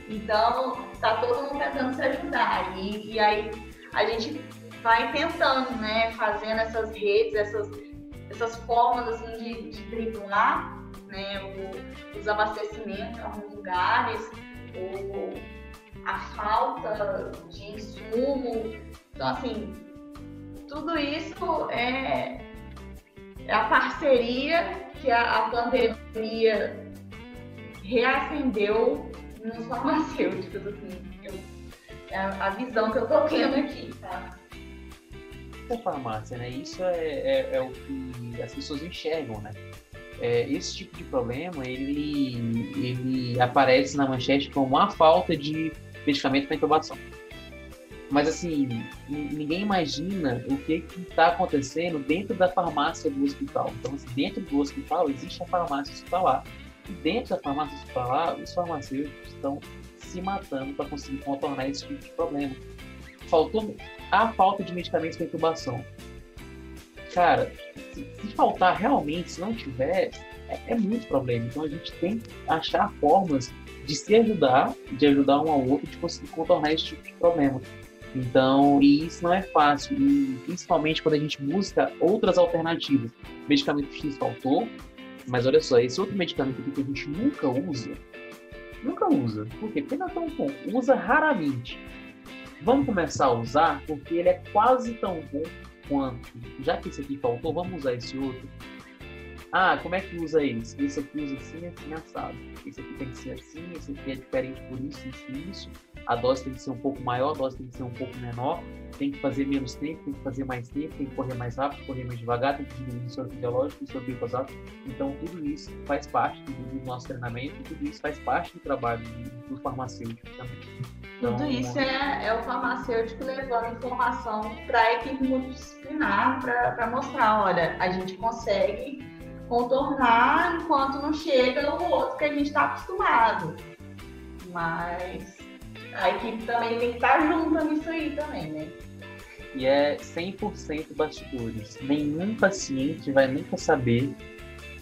Então, tá todo mundo tentando se ajudar. E, e aí a gente vai tentando, né, fazendo essas redes, essas, essas formas assim, de, de driblar né, o, os abastecimentos em alguns lugares, o, a falta de insumo. Então, assim, tudo isso é, é a parceria que a, a pandemia reacendeu nos farmacêuticos, assim. Eu, é a visão que eu tô tendo aqui, tá? É farmácia, né? Isso é, é, é, o que as pessoas enxergam, né? É, esse tipo de problema, ele, ele aparece na manchete como a falta de medicamento para intubação. Mas, assim, ninguém imagina o que está acontecendo dentro da farmácia do hospital. Então, assim, dentro do hospital existe a farmácia hospitalar. Dentro da farmácia hospitalar, os farmacêuticos estão se matando para conseguir contornar esse tipo de problema. Faltou a falta de medicamentos para intubação. Cara, se, se, faltar realmente, se não tiver, é, é muito problema. Então a gente tem que achar formas de se ajudar, de ajudar um ao outro, de conseguir contornar esse tipo de problema. Então, e isso não é fácil, e principalmente quando a gente busca outras alternativas. Medicamento X faltou, mas olha só, esse outro medicamento aqui que a gente nunca usa, nunca usa. Por quê? Porque não é tão bom. Usa raramente. Vamos começar a usar porque ele é quase tão bom quanto. Já que esse aqui faltou, vamos usar esse outro. Ah, como é que usa esse? Esse aqui usa assim, assim, assado. Esse aqui tem que ser assim, esse aqui é diferente por isso, isso e isso. A dose tem que ser um pouco maior, a dose tem que ser um pouco menor. Tem que fazer menos tempo, tem que fazer mais tempo, tem que correr mais rápido, correr mais devagar, tem que diminuir o soro fisiológico, o soro glicosato. Então, tudo isso faz parte do, nosso treinamento, tudo isso faz parte do trabalho do farmacêutico também. Tudo então, isso é, é, o farmacêutico levando informação para a equipe multidisciplinar para mostrar, olha, a gente consegue contornar enquanto não chega o outro que a gente está acostumado. Mas a equipe também tem que estar tá junto nisso aí também, né? E é 100% bastidores. Nenhum paciente vai nunca saber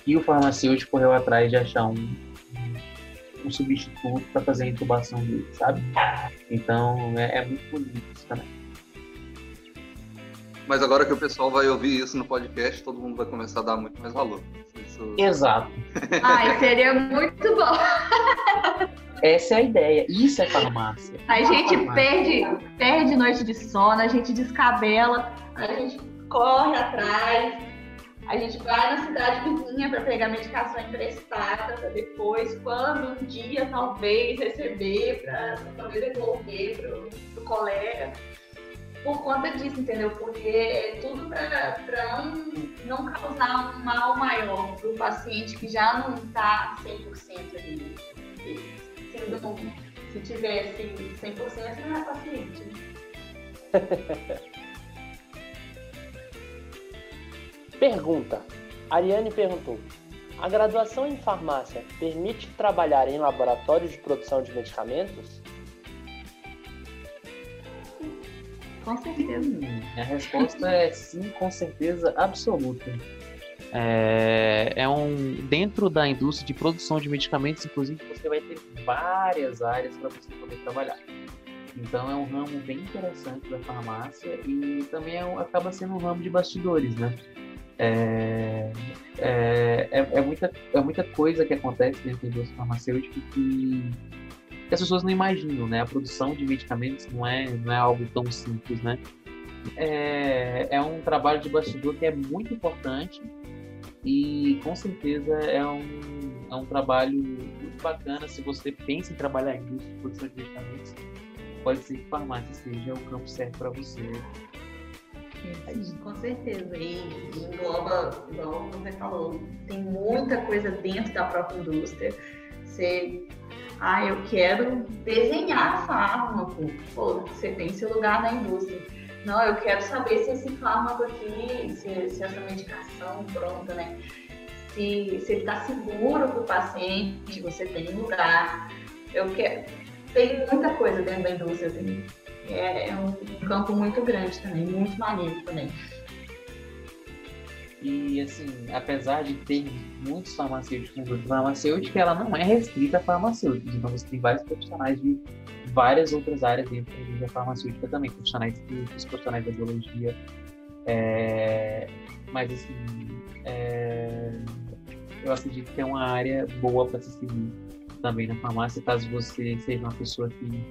que o farmacêutico correu atrás de achar um, um substituto para fazer a intubação dele, sabe? Então é, é muito bonito isso também. Mas agora que o pessoal vai ouvir isso no podcast, todo mundo vai começar a dar muito mais valor. Isso... Exato. Ai, seria muito bom. [laughs] Essa é a ideia. Isso é farmácia. A gente perde, perde noite de sono, a gente descabela, a gente corre atrás, a gente vai na cidade vizinha para pegar medicação emprestada, para depois, quando um dia talvez receber, para talvez devolver para o colega por conta disso, entendeu? Porque é tudo para não, não causar um mal maior para o paciente que já não está 100% ali. Sendo, se tivesse 100%, não é paciente. [laughs] Pergunta. Ariane perguntou: A graduação em farmácia permite trabalhar em laboratórios de produção de medicamentos? Com certeza. A resposta é sim, com certeza absoluta. É, é, um dentro da indústria de produção de medicamentos, inclusive, você vai ter várias áreas para você poder trabalhar. Então é um ramo bem interessante da farmácia e também é, acaba sendo um ramo de bastidores, né? É, é, é, é, muita, é muita coisa que acontece dentro da indústria farmacêutica que que as pessoas não imaginam, né? A produção de medicamentos não é, não é algo tão simples, né? É, é um trabalho de bastidor que é muito importante e com certeza é um, é um trabalho muito bacana se você pensa em trabalhar em indústria de produção de medicamentos pode ser que farmácia seja o campo certo para você Sim, com certeza. E, engloba, igual você falou, tem muita coisa dentro da própria indústria. Você ah, eu quero desenhar fármaco. Pô, você tem seu lugar na indústria. Não, eu quero saber se esse fármaco aqui, se, se essa medicação pronta, né? Se, se ele está seguro para o paciente, você tem lugar. Eu quero. Tem muita coisa dentro da indústria. Tem, é, é um campo muito grande também, muito maneiro também. E, assim, apesar de ter muitos farmacêuticos no grupo ela não é restrita a farmacêuticos. Então, você tem vários profissionais de várias outras áreas dentro da farmacêutica também, profissionais clínicos, profissionais da biologia. É... Mas, assim, é... eu acredito que é uma área boa para se seguir também na farmácia, caso você seja uma pessoa que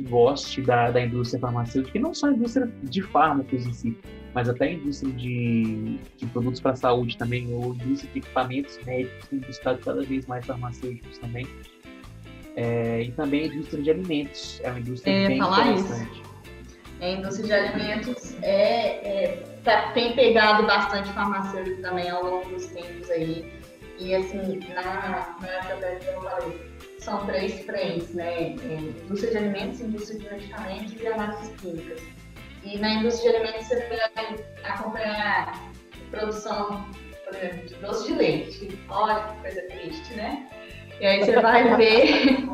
que goste da, da indústria farmacêutica, e não só a indústria de fármacos em si, mas até a indústria de, de produtos para a saúde também, ou indústria de equipamentos médicos, tem buscado cada vez mais farmacêuticos também. É, e também a indústria de alimentos, é uma indústria é, bem interessante. Isso. A indústria de alimentos é, é tá, tem pegado bastante farmacêutico também ao longo dos tempos aí. E assim, na, na estratégia que eu falei, são três frentes, né? É, indústria de alimentos, indústria de medicamentos e análises químicas. E na indústria de alimentos você vai acompanhar produção, por exemplo, de doce de leite. Olha que coisa triste, né? E aí você vai [laughs] ver.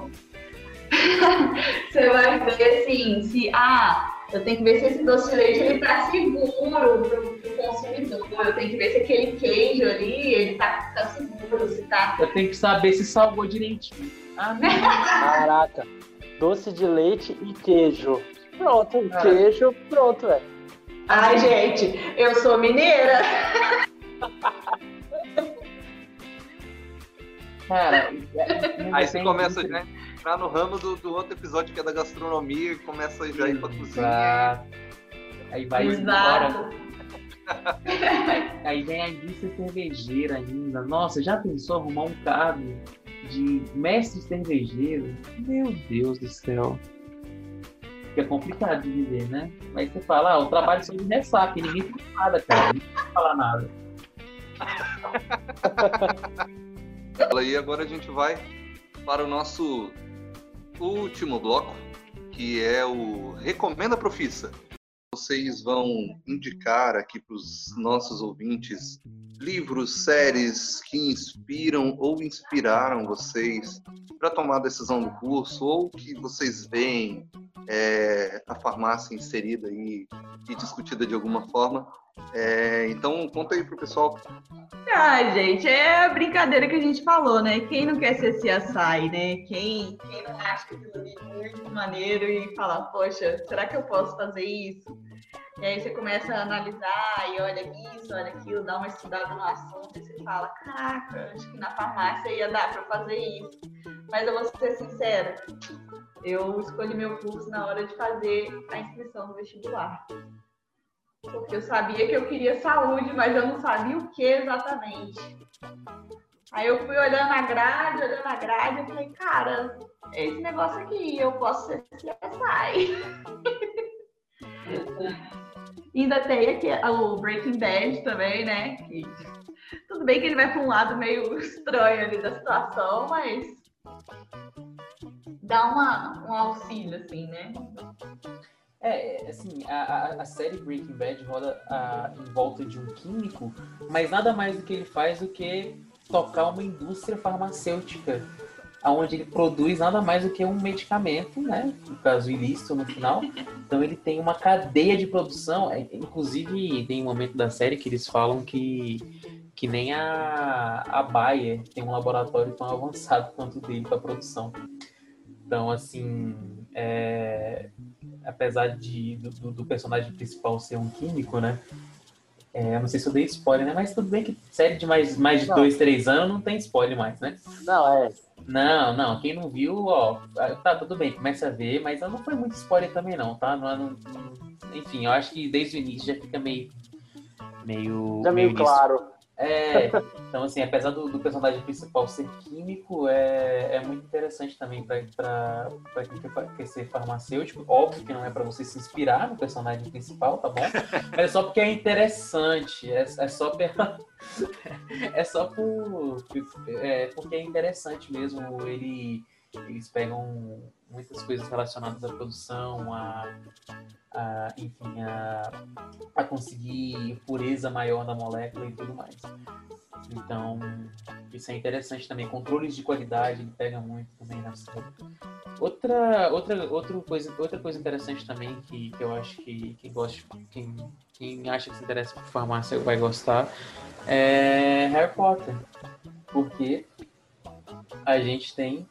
[laughs] você vai ver assim, se ah, eu tenho que ver se esse doce de leite ele tá seguro para o consumidor. Eu tenho que ver se aquele queijo ali ele tá, tá seguro, se tá. Eu tenho que saber se salvou direitinho. Caraca. Doce de leite e queijo. Pronto, ah. queijo, pronto, velho. Ai, gente, eu sou mineira. Cara, aí você começa a né, entrar no ramo do, do, outro episódio que é da gastronomia e começa já a ir pra cozinha. Aí vai embora. [laughs] aí vem a indústria cervejeira ainda. Nossa, já pensou arrumar um cargo de mestre cervejeiro, meu Deus do céu. é complicado de viver, né? Mas você fala, ah, o trabalho de ressaca, ninguém fala nada, cara. Ninguém [laughs] fala nada. E agora a gente vai para o nosso último bloco, que é o Recomenda Profissa. Vocês vão indicar aqui para os nossos ouvintes livros, séries que inspiram ou inspiraram vocês para tomar a decisão do curso ou que vocês veem é, a farmácia inserida e, e, discutida de alguma forma. É, então, conta aí pro pessoal. Ah, gente, é a brincadeira que a gente falou, né? Quem não quer ser CSI, né? Quem, quem não acha que aquilo ali é muito maneiro e fala, poxa, será que eu posso fazer isso? E aí você começa a analisar e olha isso, olha aquilo, dá uma estudada no assunto e você fala, caraca, acho que na farmácia ia dar para fazer isso. Mas eu vou ser sincera, eu escolhi meu curso na hora de fazer a inscrição no vestibular. Porque eu sabia que eu queria saúde, mas eu não sabia o que exatamente. Aí eu fui olhando a grade, olhando a grade, e falei, cara, esse negócio aqui, eu posso ser CSI. [laughs] Ainda tem aqui o Breaking Bad também, né? Que, tudo bem que ele vai para um lado meio estranho ali da situação, mas dá uma, um auxílio, assim, né? É, assim, a, a, série Breaking Bad roda a, em volta de um químico, mas nada mais do que ele faz do que tocar uma indústria farmacêutica onde ele produz nada mais do que um medicamento, né? No caso ilícito no final. Então ele tem uma cadeia de produção. É, inclusive tem um momento da série que eles falam que que nem a, a Bayer tem um laboratório tão avançado quanto o dele para produção. Então, assim, é, apesar de, do, do, personagem principal ser um químico, né? É, eu não sei se eu dei spoiler, né? Mas tudo bem que série de mais, mais de não. dois, três anos não tem spoiler mais, né? Não, é. Não, não, quem não viu, ó, tá tudo bem, começa a ver, mas não foi muito spoiler também não, tá? Não, não, enfim, eu acho que desde o início já fica meio meio já meio, meio claro. É, então assim, apesar do, do, personagem principal ser químico, é, é muito interessante também para quem quer ser farmacêutico. Óbvio que não é para você se inspirar no personagem principal, tá bom? [laughs] Mas é só porque é interessante, é, é só pela, [laughs] é só por, é, porque é interessante mesmo ele eles pegam muitas coisas relacionadas à produção, a, a enfim, a, a conseguir pureza maior na molécula e tudo mais. Então, isso é interessante também. Controles de qualidade, ele pega muito também na série. Outra, outra, outra, coisa, outra coisa interessante também que, que eu acho que quem, gosta, quem, quem acha que se interessa por farmácia vai gostar é Harry Potter. Porque a gente tem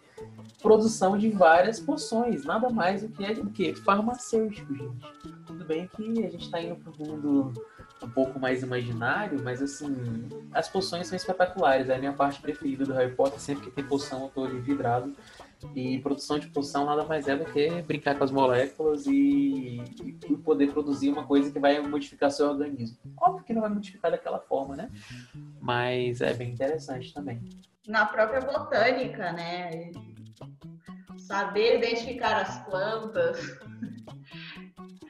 produção de várias poções, nada mais do que é o que farmacêutico, gente. Tudo bem que a gente está indo para o mundo um pouco mais imaginário, mas assim, as poções são espetaculares. É a minha parte preferida do Harry Potter. Sempre que tem poção, eu ali vidrado. E produção de poção nada mais é do que brincar com as moléculas e, e, poder produzir uma coisa que vai modificar seu organismo. Óbvio que não vai modificar daquela forma, né? Mas é bem interessante também. Na própria botânica, né? Saber identificar as plantas.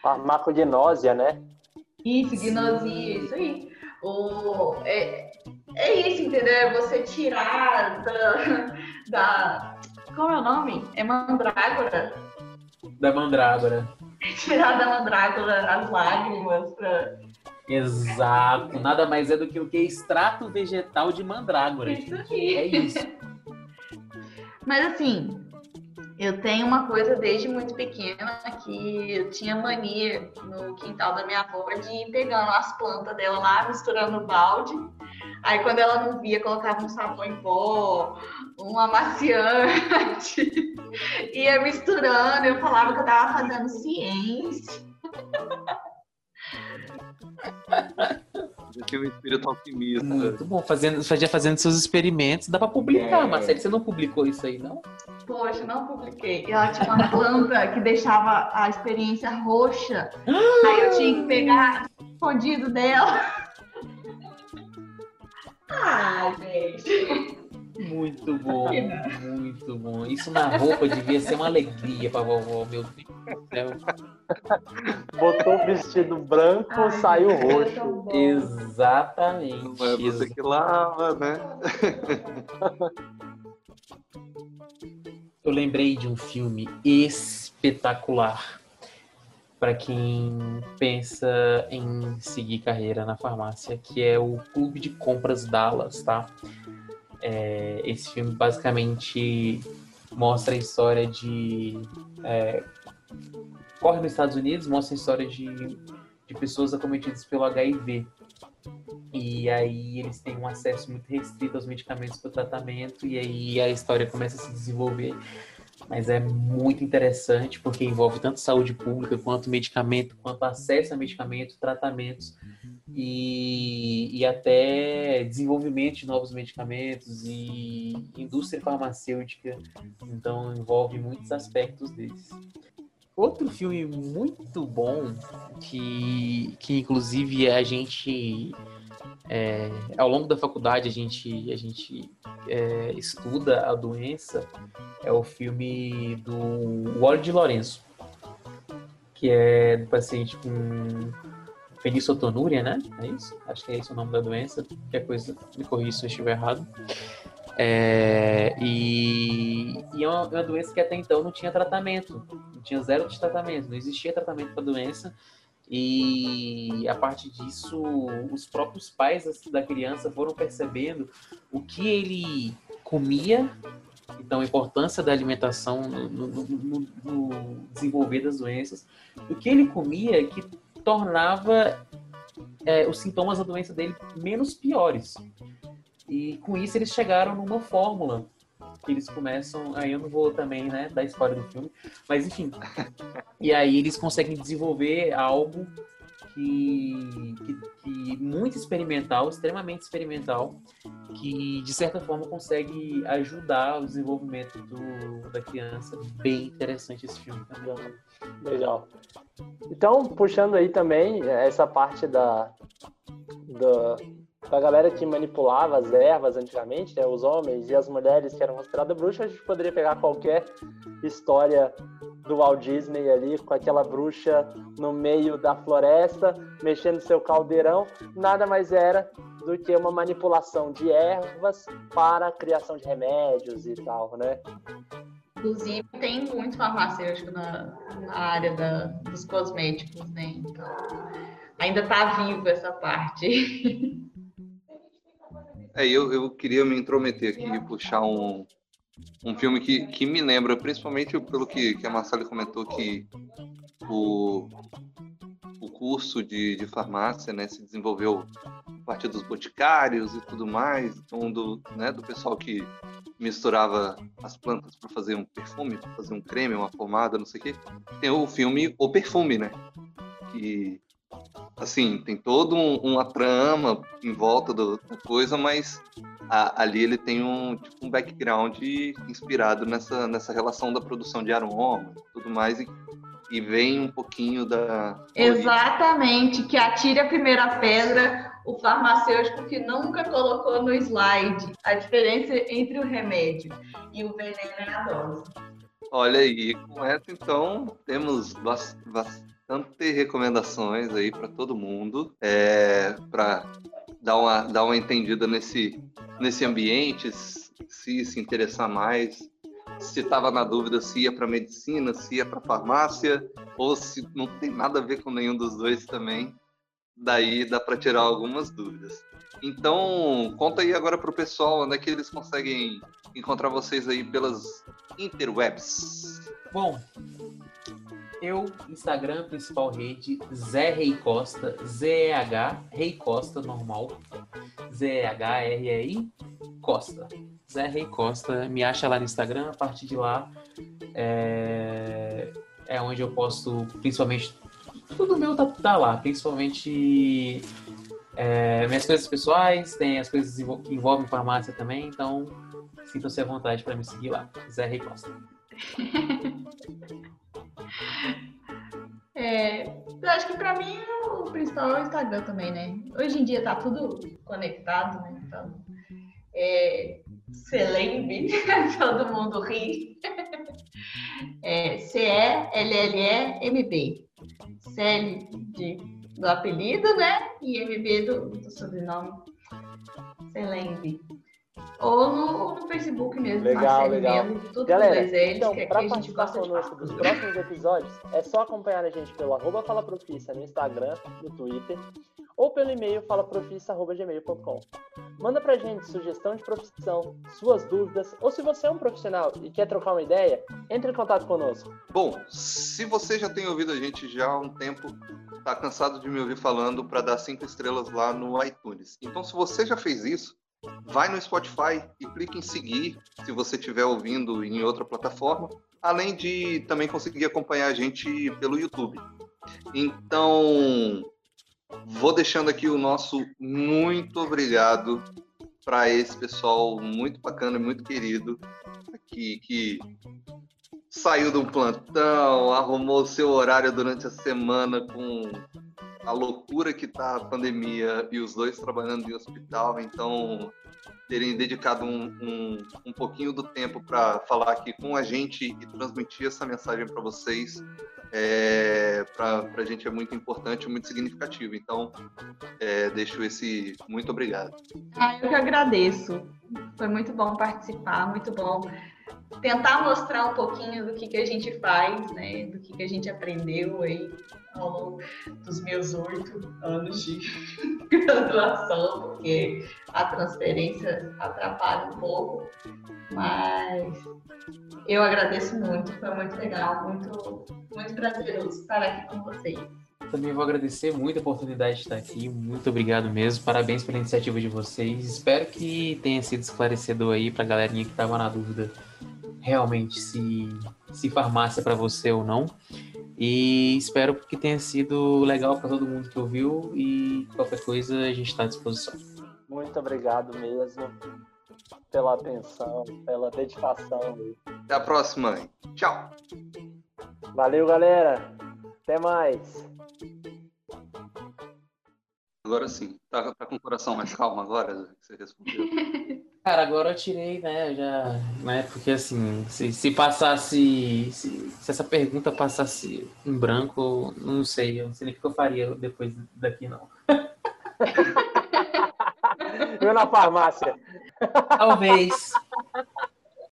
Farmacognósia, né? Isso, gnosia, isso aí. O, é, é isso, entendeu? É você tirar da, da. Como é o nome? É mandrágora? Da mandrágora. Tirar da mandrágora as lágrimas pra. Exato, nada mais é do que o que extrato vegetal de mandrágora. Isso aqui. É isso. Mas assim, eu tenho uma coisa desde muito pequena que eu tinha mania no quintal da minha avó de ir pegando as plantas dela lá, misturando no balde. Aí quando ela não via, colocava um sabão em pó, um amaciante, [laughs] ia misturando. Eu falava que eu tava fazendo ciência. [laughs] Tinha um espírito alquimista. Muito bom, fazendo, fazia fazendo seus experimentos. Dá pra publicar, é. Marcelo. Você não publicou isso aí, não? Poxa, não publiquei. Ela tinha uma planta que deixava a experiência roxa. aí eu tinha que pegar escondido dela. [laughs] Ai, gente. Muito bom, muito bom. Isso na roupa devia ser uma alegria pra vovó, meu Deus do céu. Botou o vestido branco, Ai, saiu roxo. Exatamente. Não é você que lava, né? [laughs] Eu lembrei de um filme espetacular para quem pensa em seguir carreira na farmácia, que é o Clube de Compras Dallas, tá? É, esse filme basicamente mostra a história de. É, corre nos Estados Unidos, mostra a história de, de pessoas acometidas pelo HIV. E aí eles têm um acesso muito restrito aos medicamentos para o tratamento, e aí a história começa a se desenvolver. Mas é muito interessante porque envolve tanto saúde pública quanto medicamento, quanto acesso a medicamento, tratamentos e, e até desenvolvimento de novos medicamentos e indústria farmacêutica. Então envolve muitos aspectos desses. Outro filme muito bom que, que inclusive a gente é, ao longo da faculdade a gente a gente é, estuda a doença é o filme do Wally de Lourenço que é do paciente com fenicotonúria, né? É isso? Acho que é esse o nome da doença. Qualquer coisa, me corrija se eu estiver errado. É, e, e é, uma, é uma, doença que até então não tinha tratamento, não tinha zero de tratamento, não existia tratamento para a doença. E a partir disso, os próprios pais da criança foram percebendo o que ele comia, então a importância da alimentação no, no, no, no desenvolver das doenças, o que ele comia que tornava é, os sintomas da doença dele menos piores. E com isso eles chegaram numa fórmula que eles começam, aí eu não vou também, né, da história do filme, mas enfim. [laughs] E aí eles conseguem desenvolver algo que, que, que, muito experimental, extremamente experimental, que de certa forma consegue ajudar o desenvolvimento do, da criança. Bem interessante esse filme também. Legal. Então, puxando aí também essa parte da, da, da galera que manipulava as ervas antigamente, né, os homens e as mulheres que eram consideradas bruxas, a gente poderia pegar qualquer história do Walt Disney ali, com aquela bruxa no meio da floresta, mexendo seu caldeirão, nada mais era do que uma manipulação de ervas para a criação de remédios e tal, né? Inclusive, tem muito farmacêutico na, na área da, dos cosméticos, né? Então, ainda está viva essa parte. [laughs] É, eu, eu queria me intrometer aqui e puxar um, um filme que, que me lembra, principalmente pelo que, que a Marcela comentou, que o, o curso de, de farmácia né, se desenvolveu a partir dos boticários e tudo mais, então do, né, do pessoal que misturava as plantas para fazer um perfume, para fazer um creme, uma pomada, não sei o quê. Tem o filme O Perfume, né? Que assim, tem toda um, uma trama em volta do, da coisa, mas a, ali ele tem um, tipo, um background inspirado nessa, nessa relação da produção de aroma e tudo mais, e, e vem um pouquinho da. Exatamente, que atire a primeira pedra o farmacêutico que nunca colocou no slide a diferença entre o remédio e o veneno é a dose. Olha aí, com essa então temos bastante bastante recomendações aí para todo mundo, é, para dar uma, dar uma entendida nesse, nesse ambiente, se se interessar mais, se estava na dúvida se ia para medicina, se ia para farmácia, ou se não tem nada a ver com nenhum dos dois também. Daí dá para tirar algumas dúvidas. Então, conta aí agora para o pessoal onde é que eles conseguem encontrar vocês aí pelas interwebs. Bom, eu, Instagram, principal rede, Zé Rei Costa, Z-E-H, Rei Costa, normal. Z-E-H-R-E-I, Costa. Zé Rei Costa, me acha lá no Instagram, a partir de lá é, é onde eu posto, principalmente, tudo meu tá, tá lá, principalmente é, minhas coisas pessoais, tem as coisas que envolvem farmácia também, então sintam-se à vontade para me seguir lá, Zé Rei Costa. [laughs] É, eu acho que para mim o principal é o Instagram também, né? Hoje em dia tá tudo conectado, né? Então, é, Celembe, [laughs] todo mundo ri. É, C-E-L-L-E-M-B. CL de, do apelido, né? E MB do, do sobrenome. Celembe. Ou no, no Facebook mesmo. Legal, legal. tudo Galera, eles, então, para participar conosco dos próximos episódios, é só acompanhar a gente pelo arroba Fala Profissa no Instagram, no Twitter, ou pelo e-mail falaprofissa.gmail.com. Manda pra gente sugestão de profissão, suas dúvidas, ou se você é um profissional e quer trocar uma ideia, entre em contato conosco. Bom, se você já tem ouvido a gente já há um tempo, tá cansado de me ouvir falando para dar cinco estrelas lá no iTunes. Então, se você já fez isso, vai no Spotify e clique em seguir se você estiver ouvindo em outra plataforma, além de também conseguir acompanhar a gente pelo YouTube. Então, vou deixando aqui o nosso muito obrigado para esse pessoal muito bacana e muito querido aqui que saiu um plantão, arrumou seu horário durante a semana com a loucura que tá a pandemia e os dois trabalhando em hospital, então terem dedicado um, um, um pouquinho do tempo para falar aqui com a gente e transmitir essa mensagem para vocês, é, para a gente é muito importante, muito significativo. Então, é, deixo esse muito obrigado. Ah, eu que agradeço. Foi muito bom participar, muito bom tentar mostrar um pouquinho do que, que a gente faz, né? Do que, que a gente aprendeu aí ao longo dos meus oito anos de [laughs] graduação, porque a transferência atrapalha um pouco, mas eu agradeço muito, foi muito legal, muito, muito prazeroso estar aqui com vocês. Também vou agradecer muito a oportunidade de estar aqui, muito obrigado mesmo, parabéns pela iniciativa de vocês. Espero que tenha sido esclarecedor aí para a galerinha que estava na dúvida realmente se, se farmácia para você ou não. E espero que tenha sido legal para todo mundo que ouviu e qualquer coisa a gente está à disposição. Muito obrigado mesmo pela atenção, pela dedicação. Até a próxima. Tchau. Valeu, galera. Até mais. Agora sim. Tá, tá com o coração mais calmo agora? Você respondeu. [laughs] Cara, agora eu tirei, né? Já, né? Porque assim, se, se passasse. Se, se, essa pergunta passasse em branco, não sei, eu não sei nem o que eu faria depois daqui, não. [laughs] eu na farmácia. Talvez.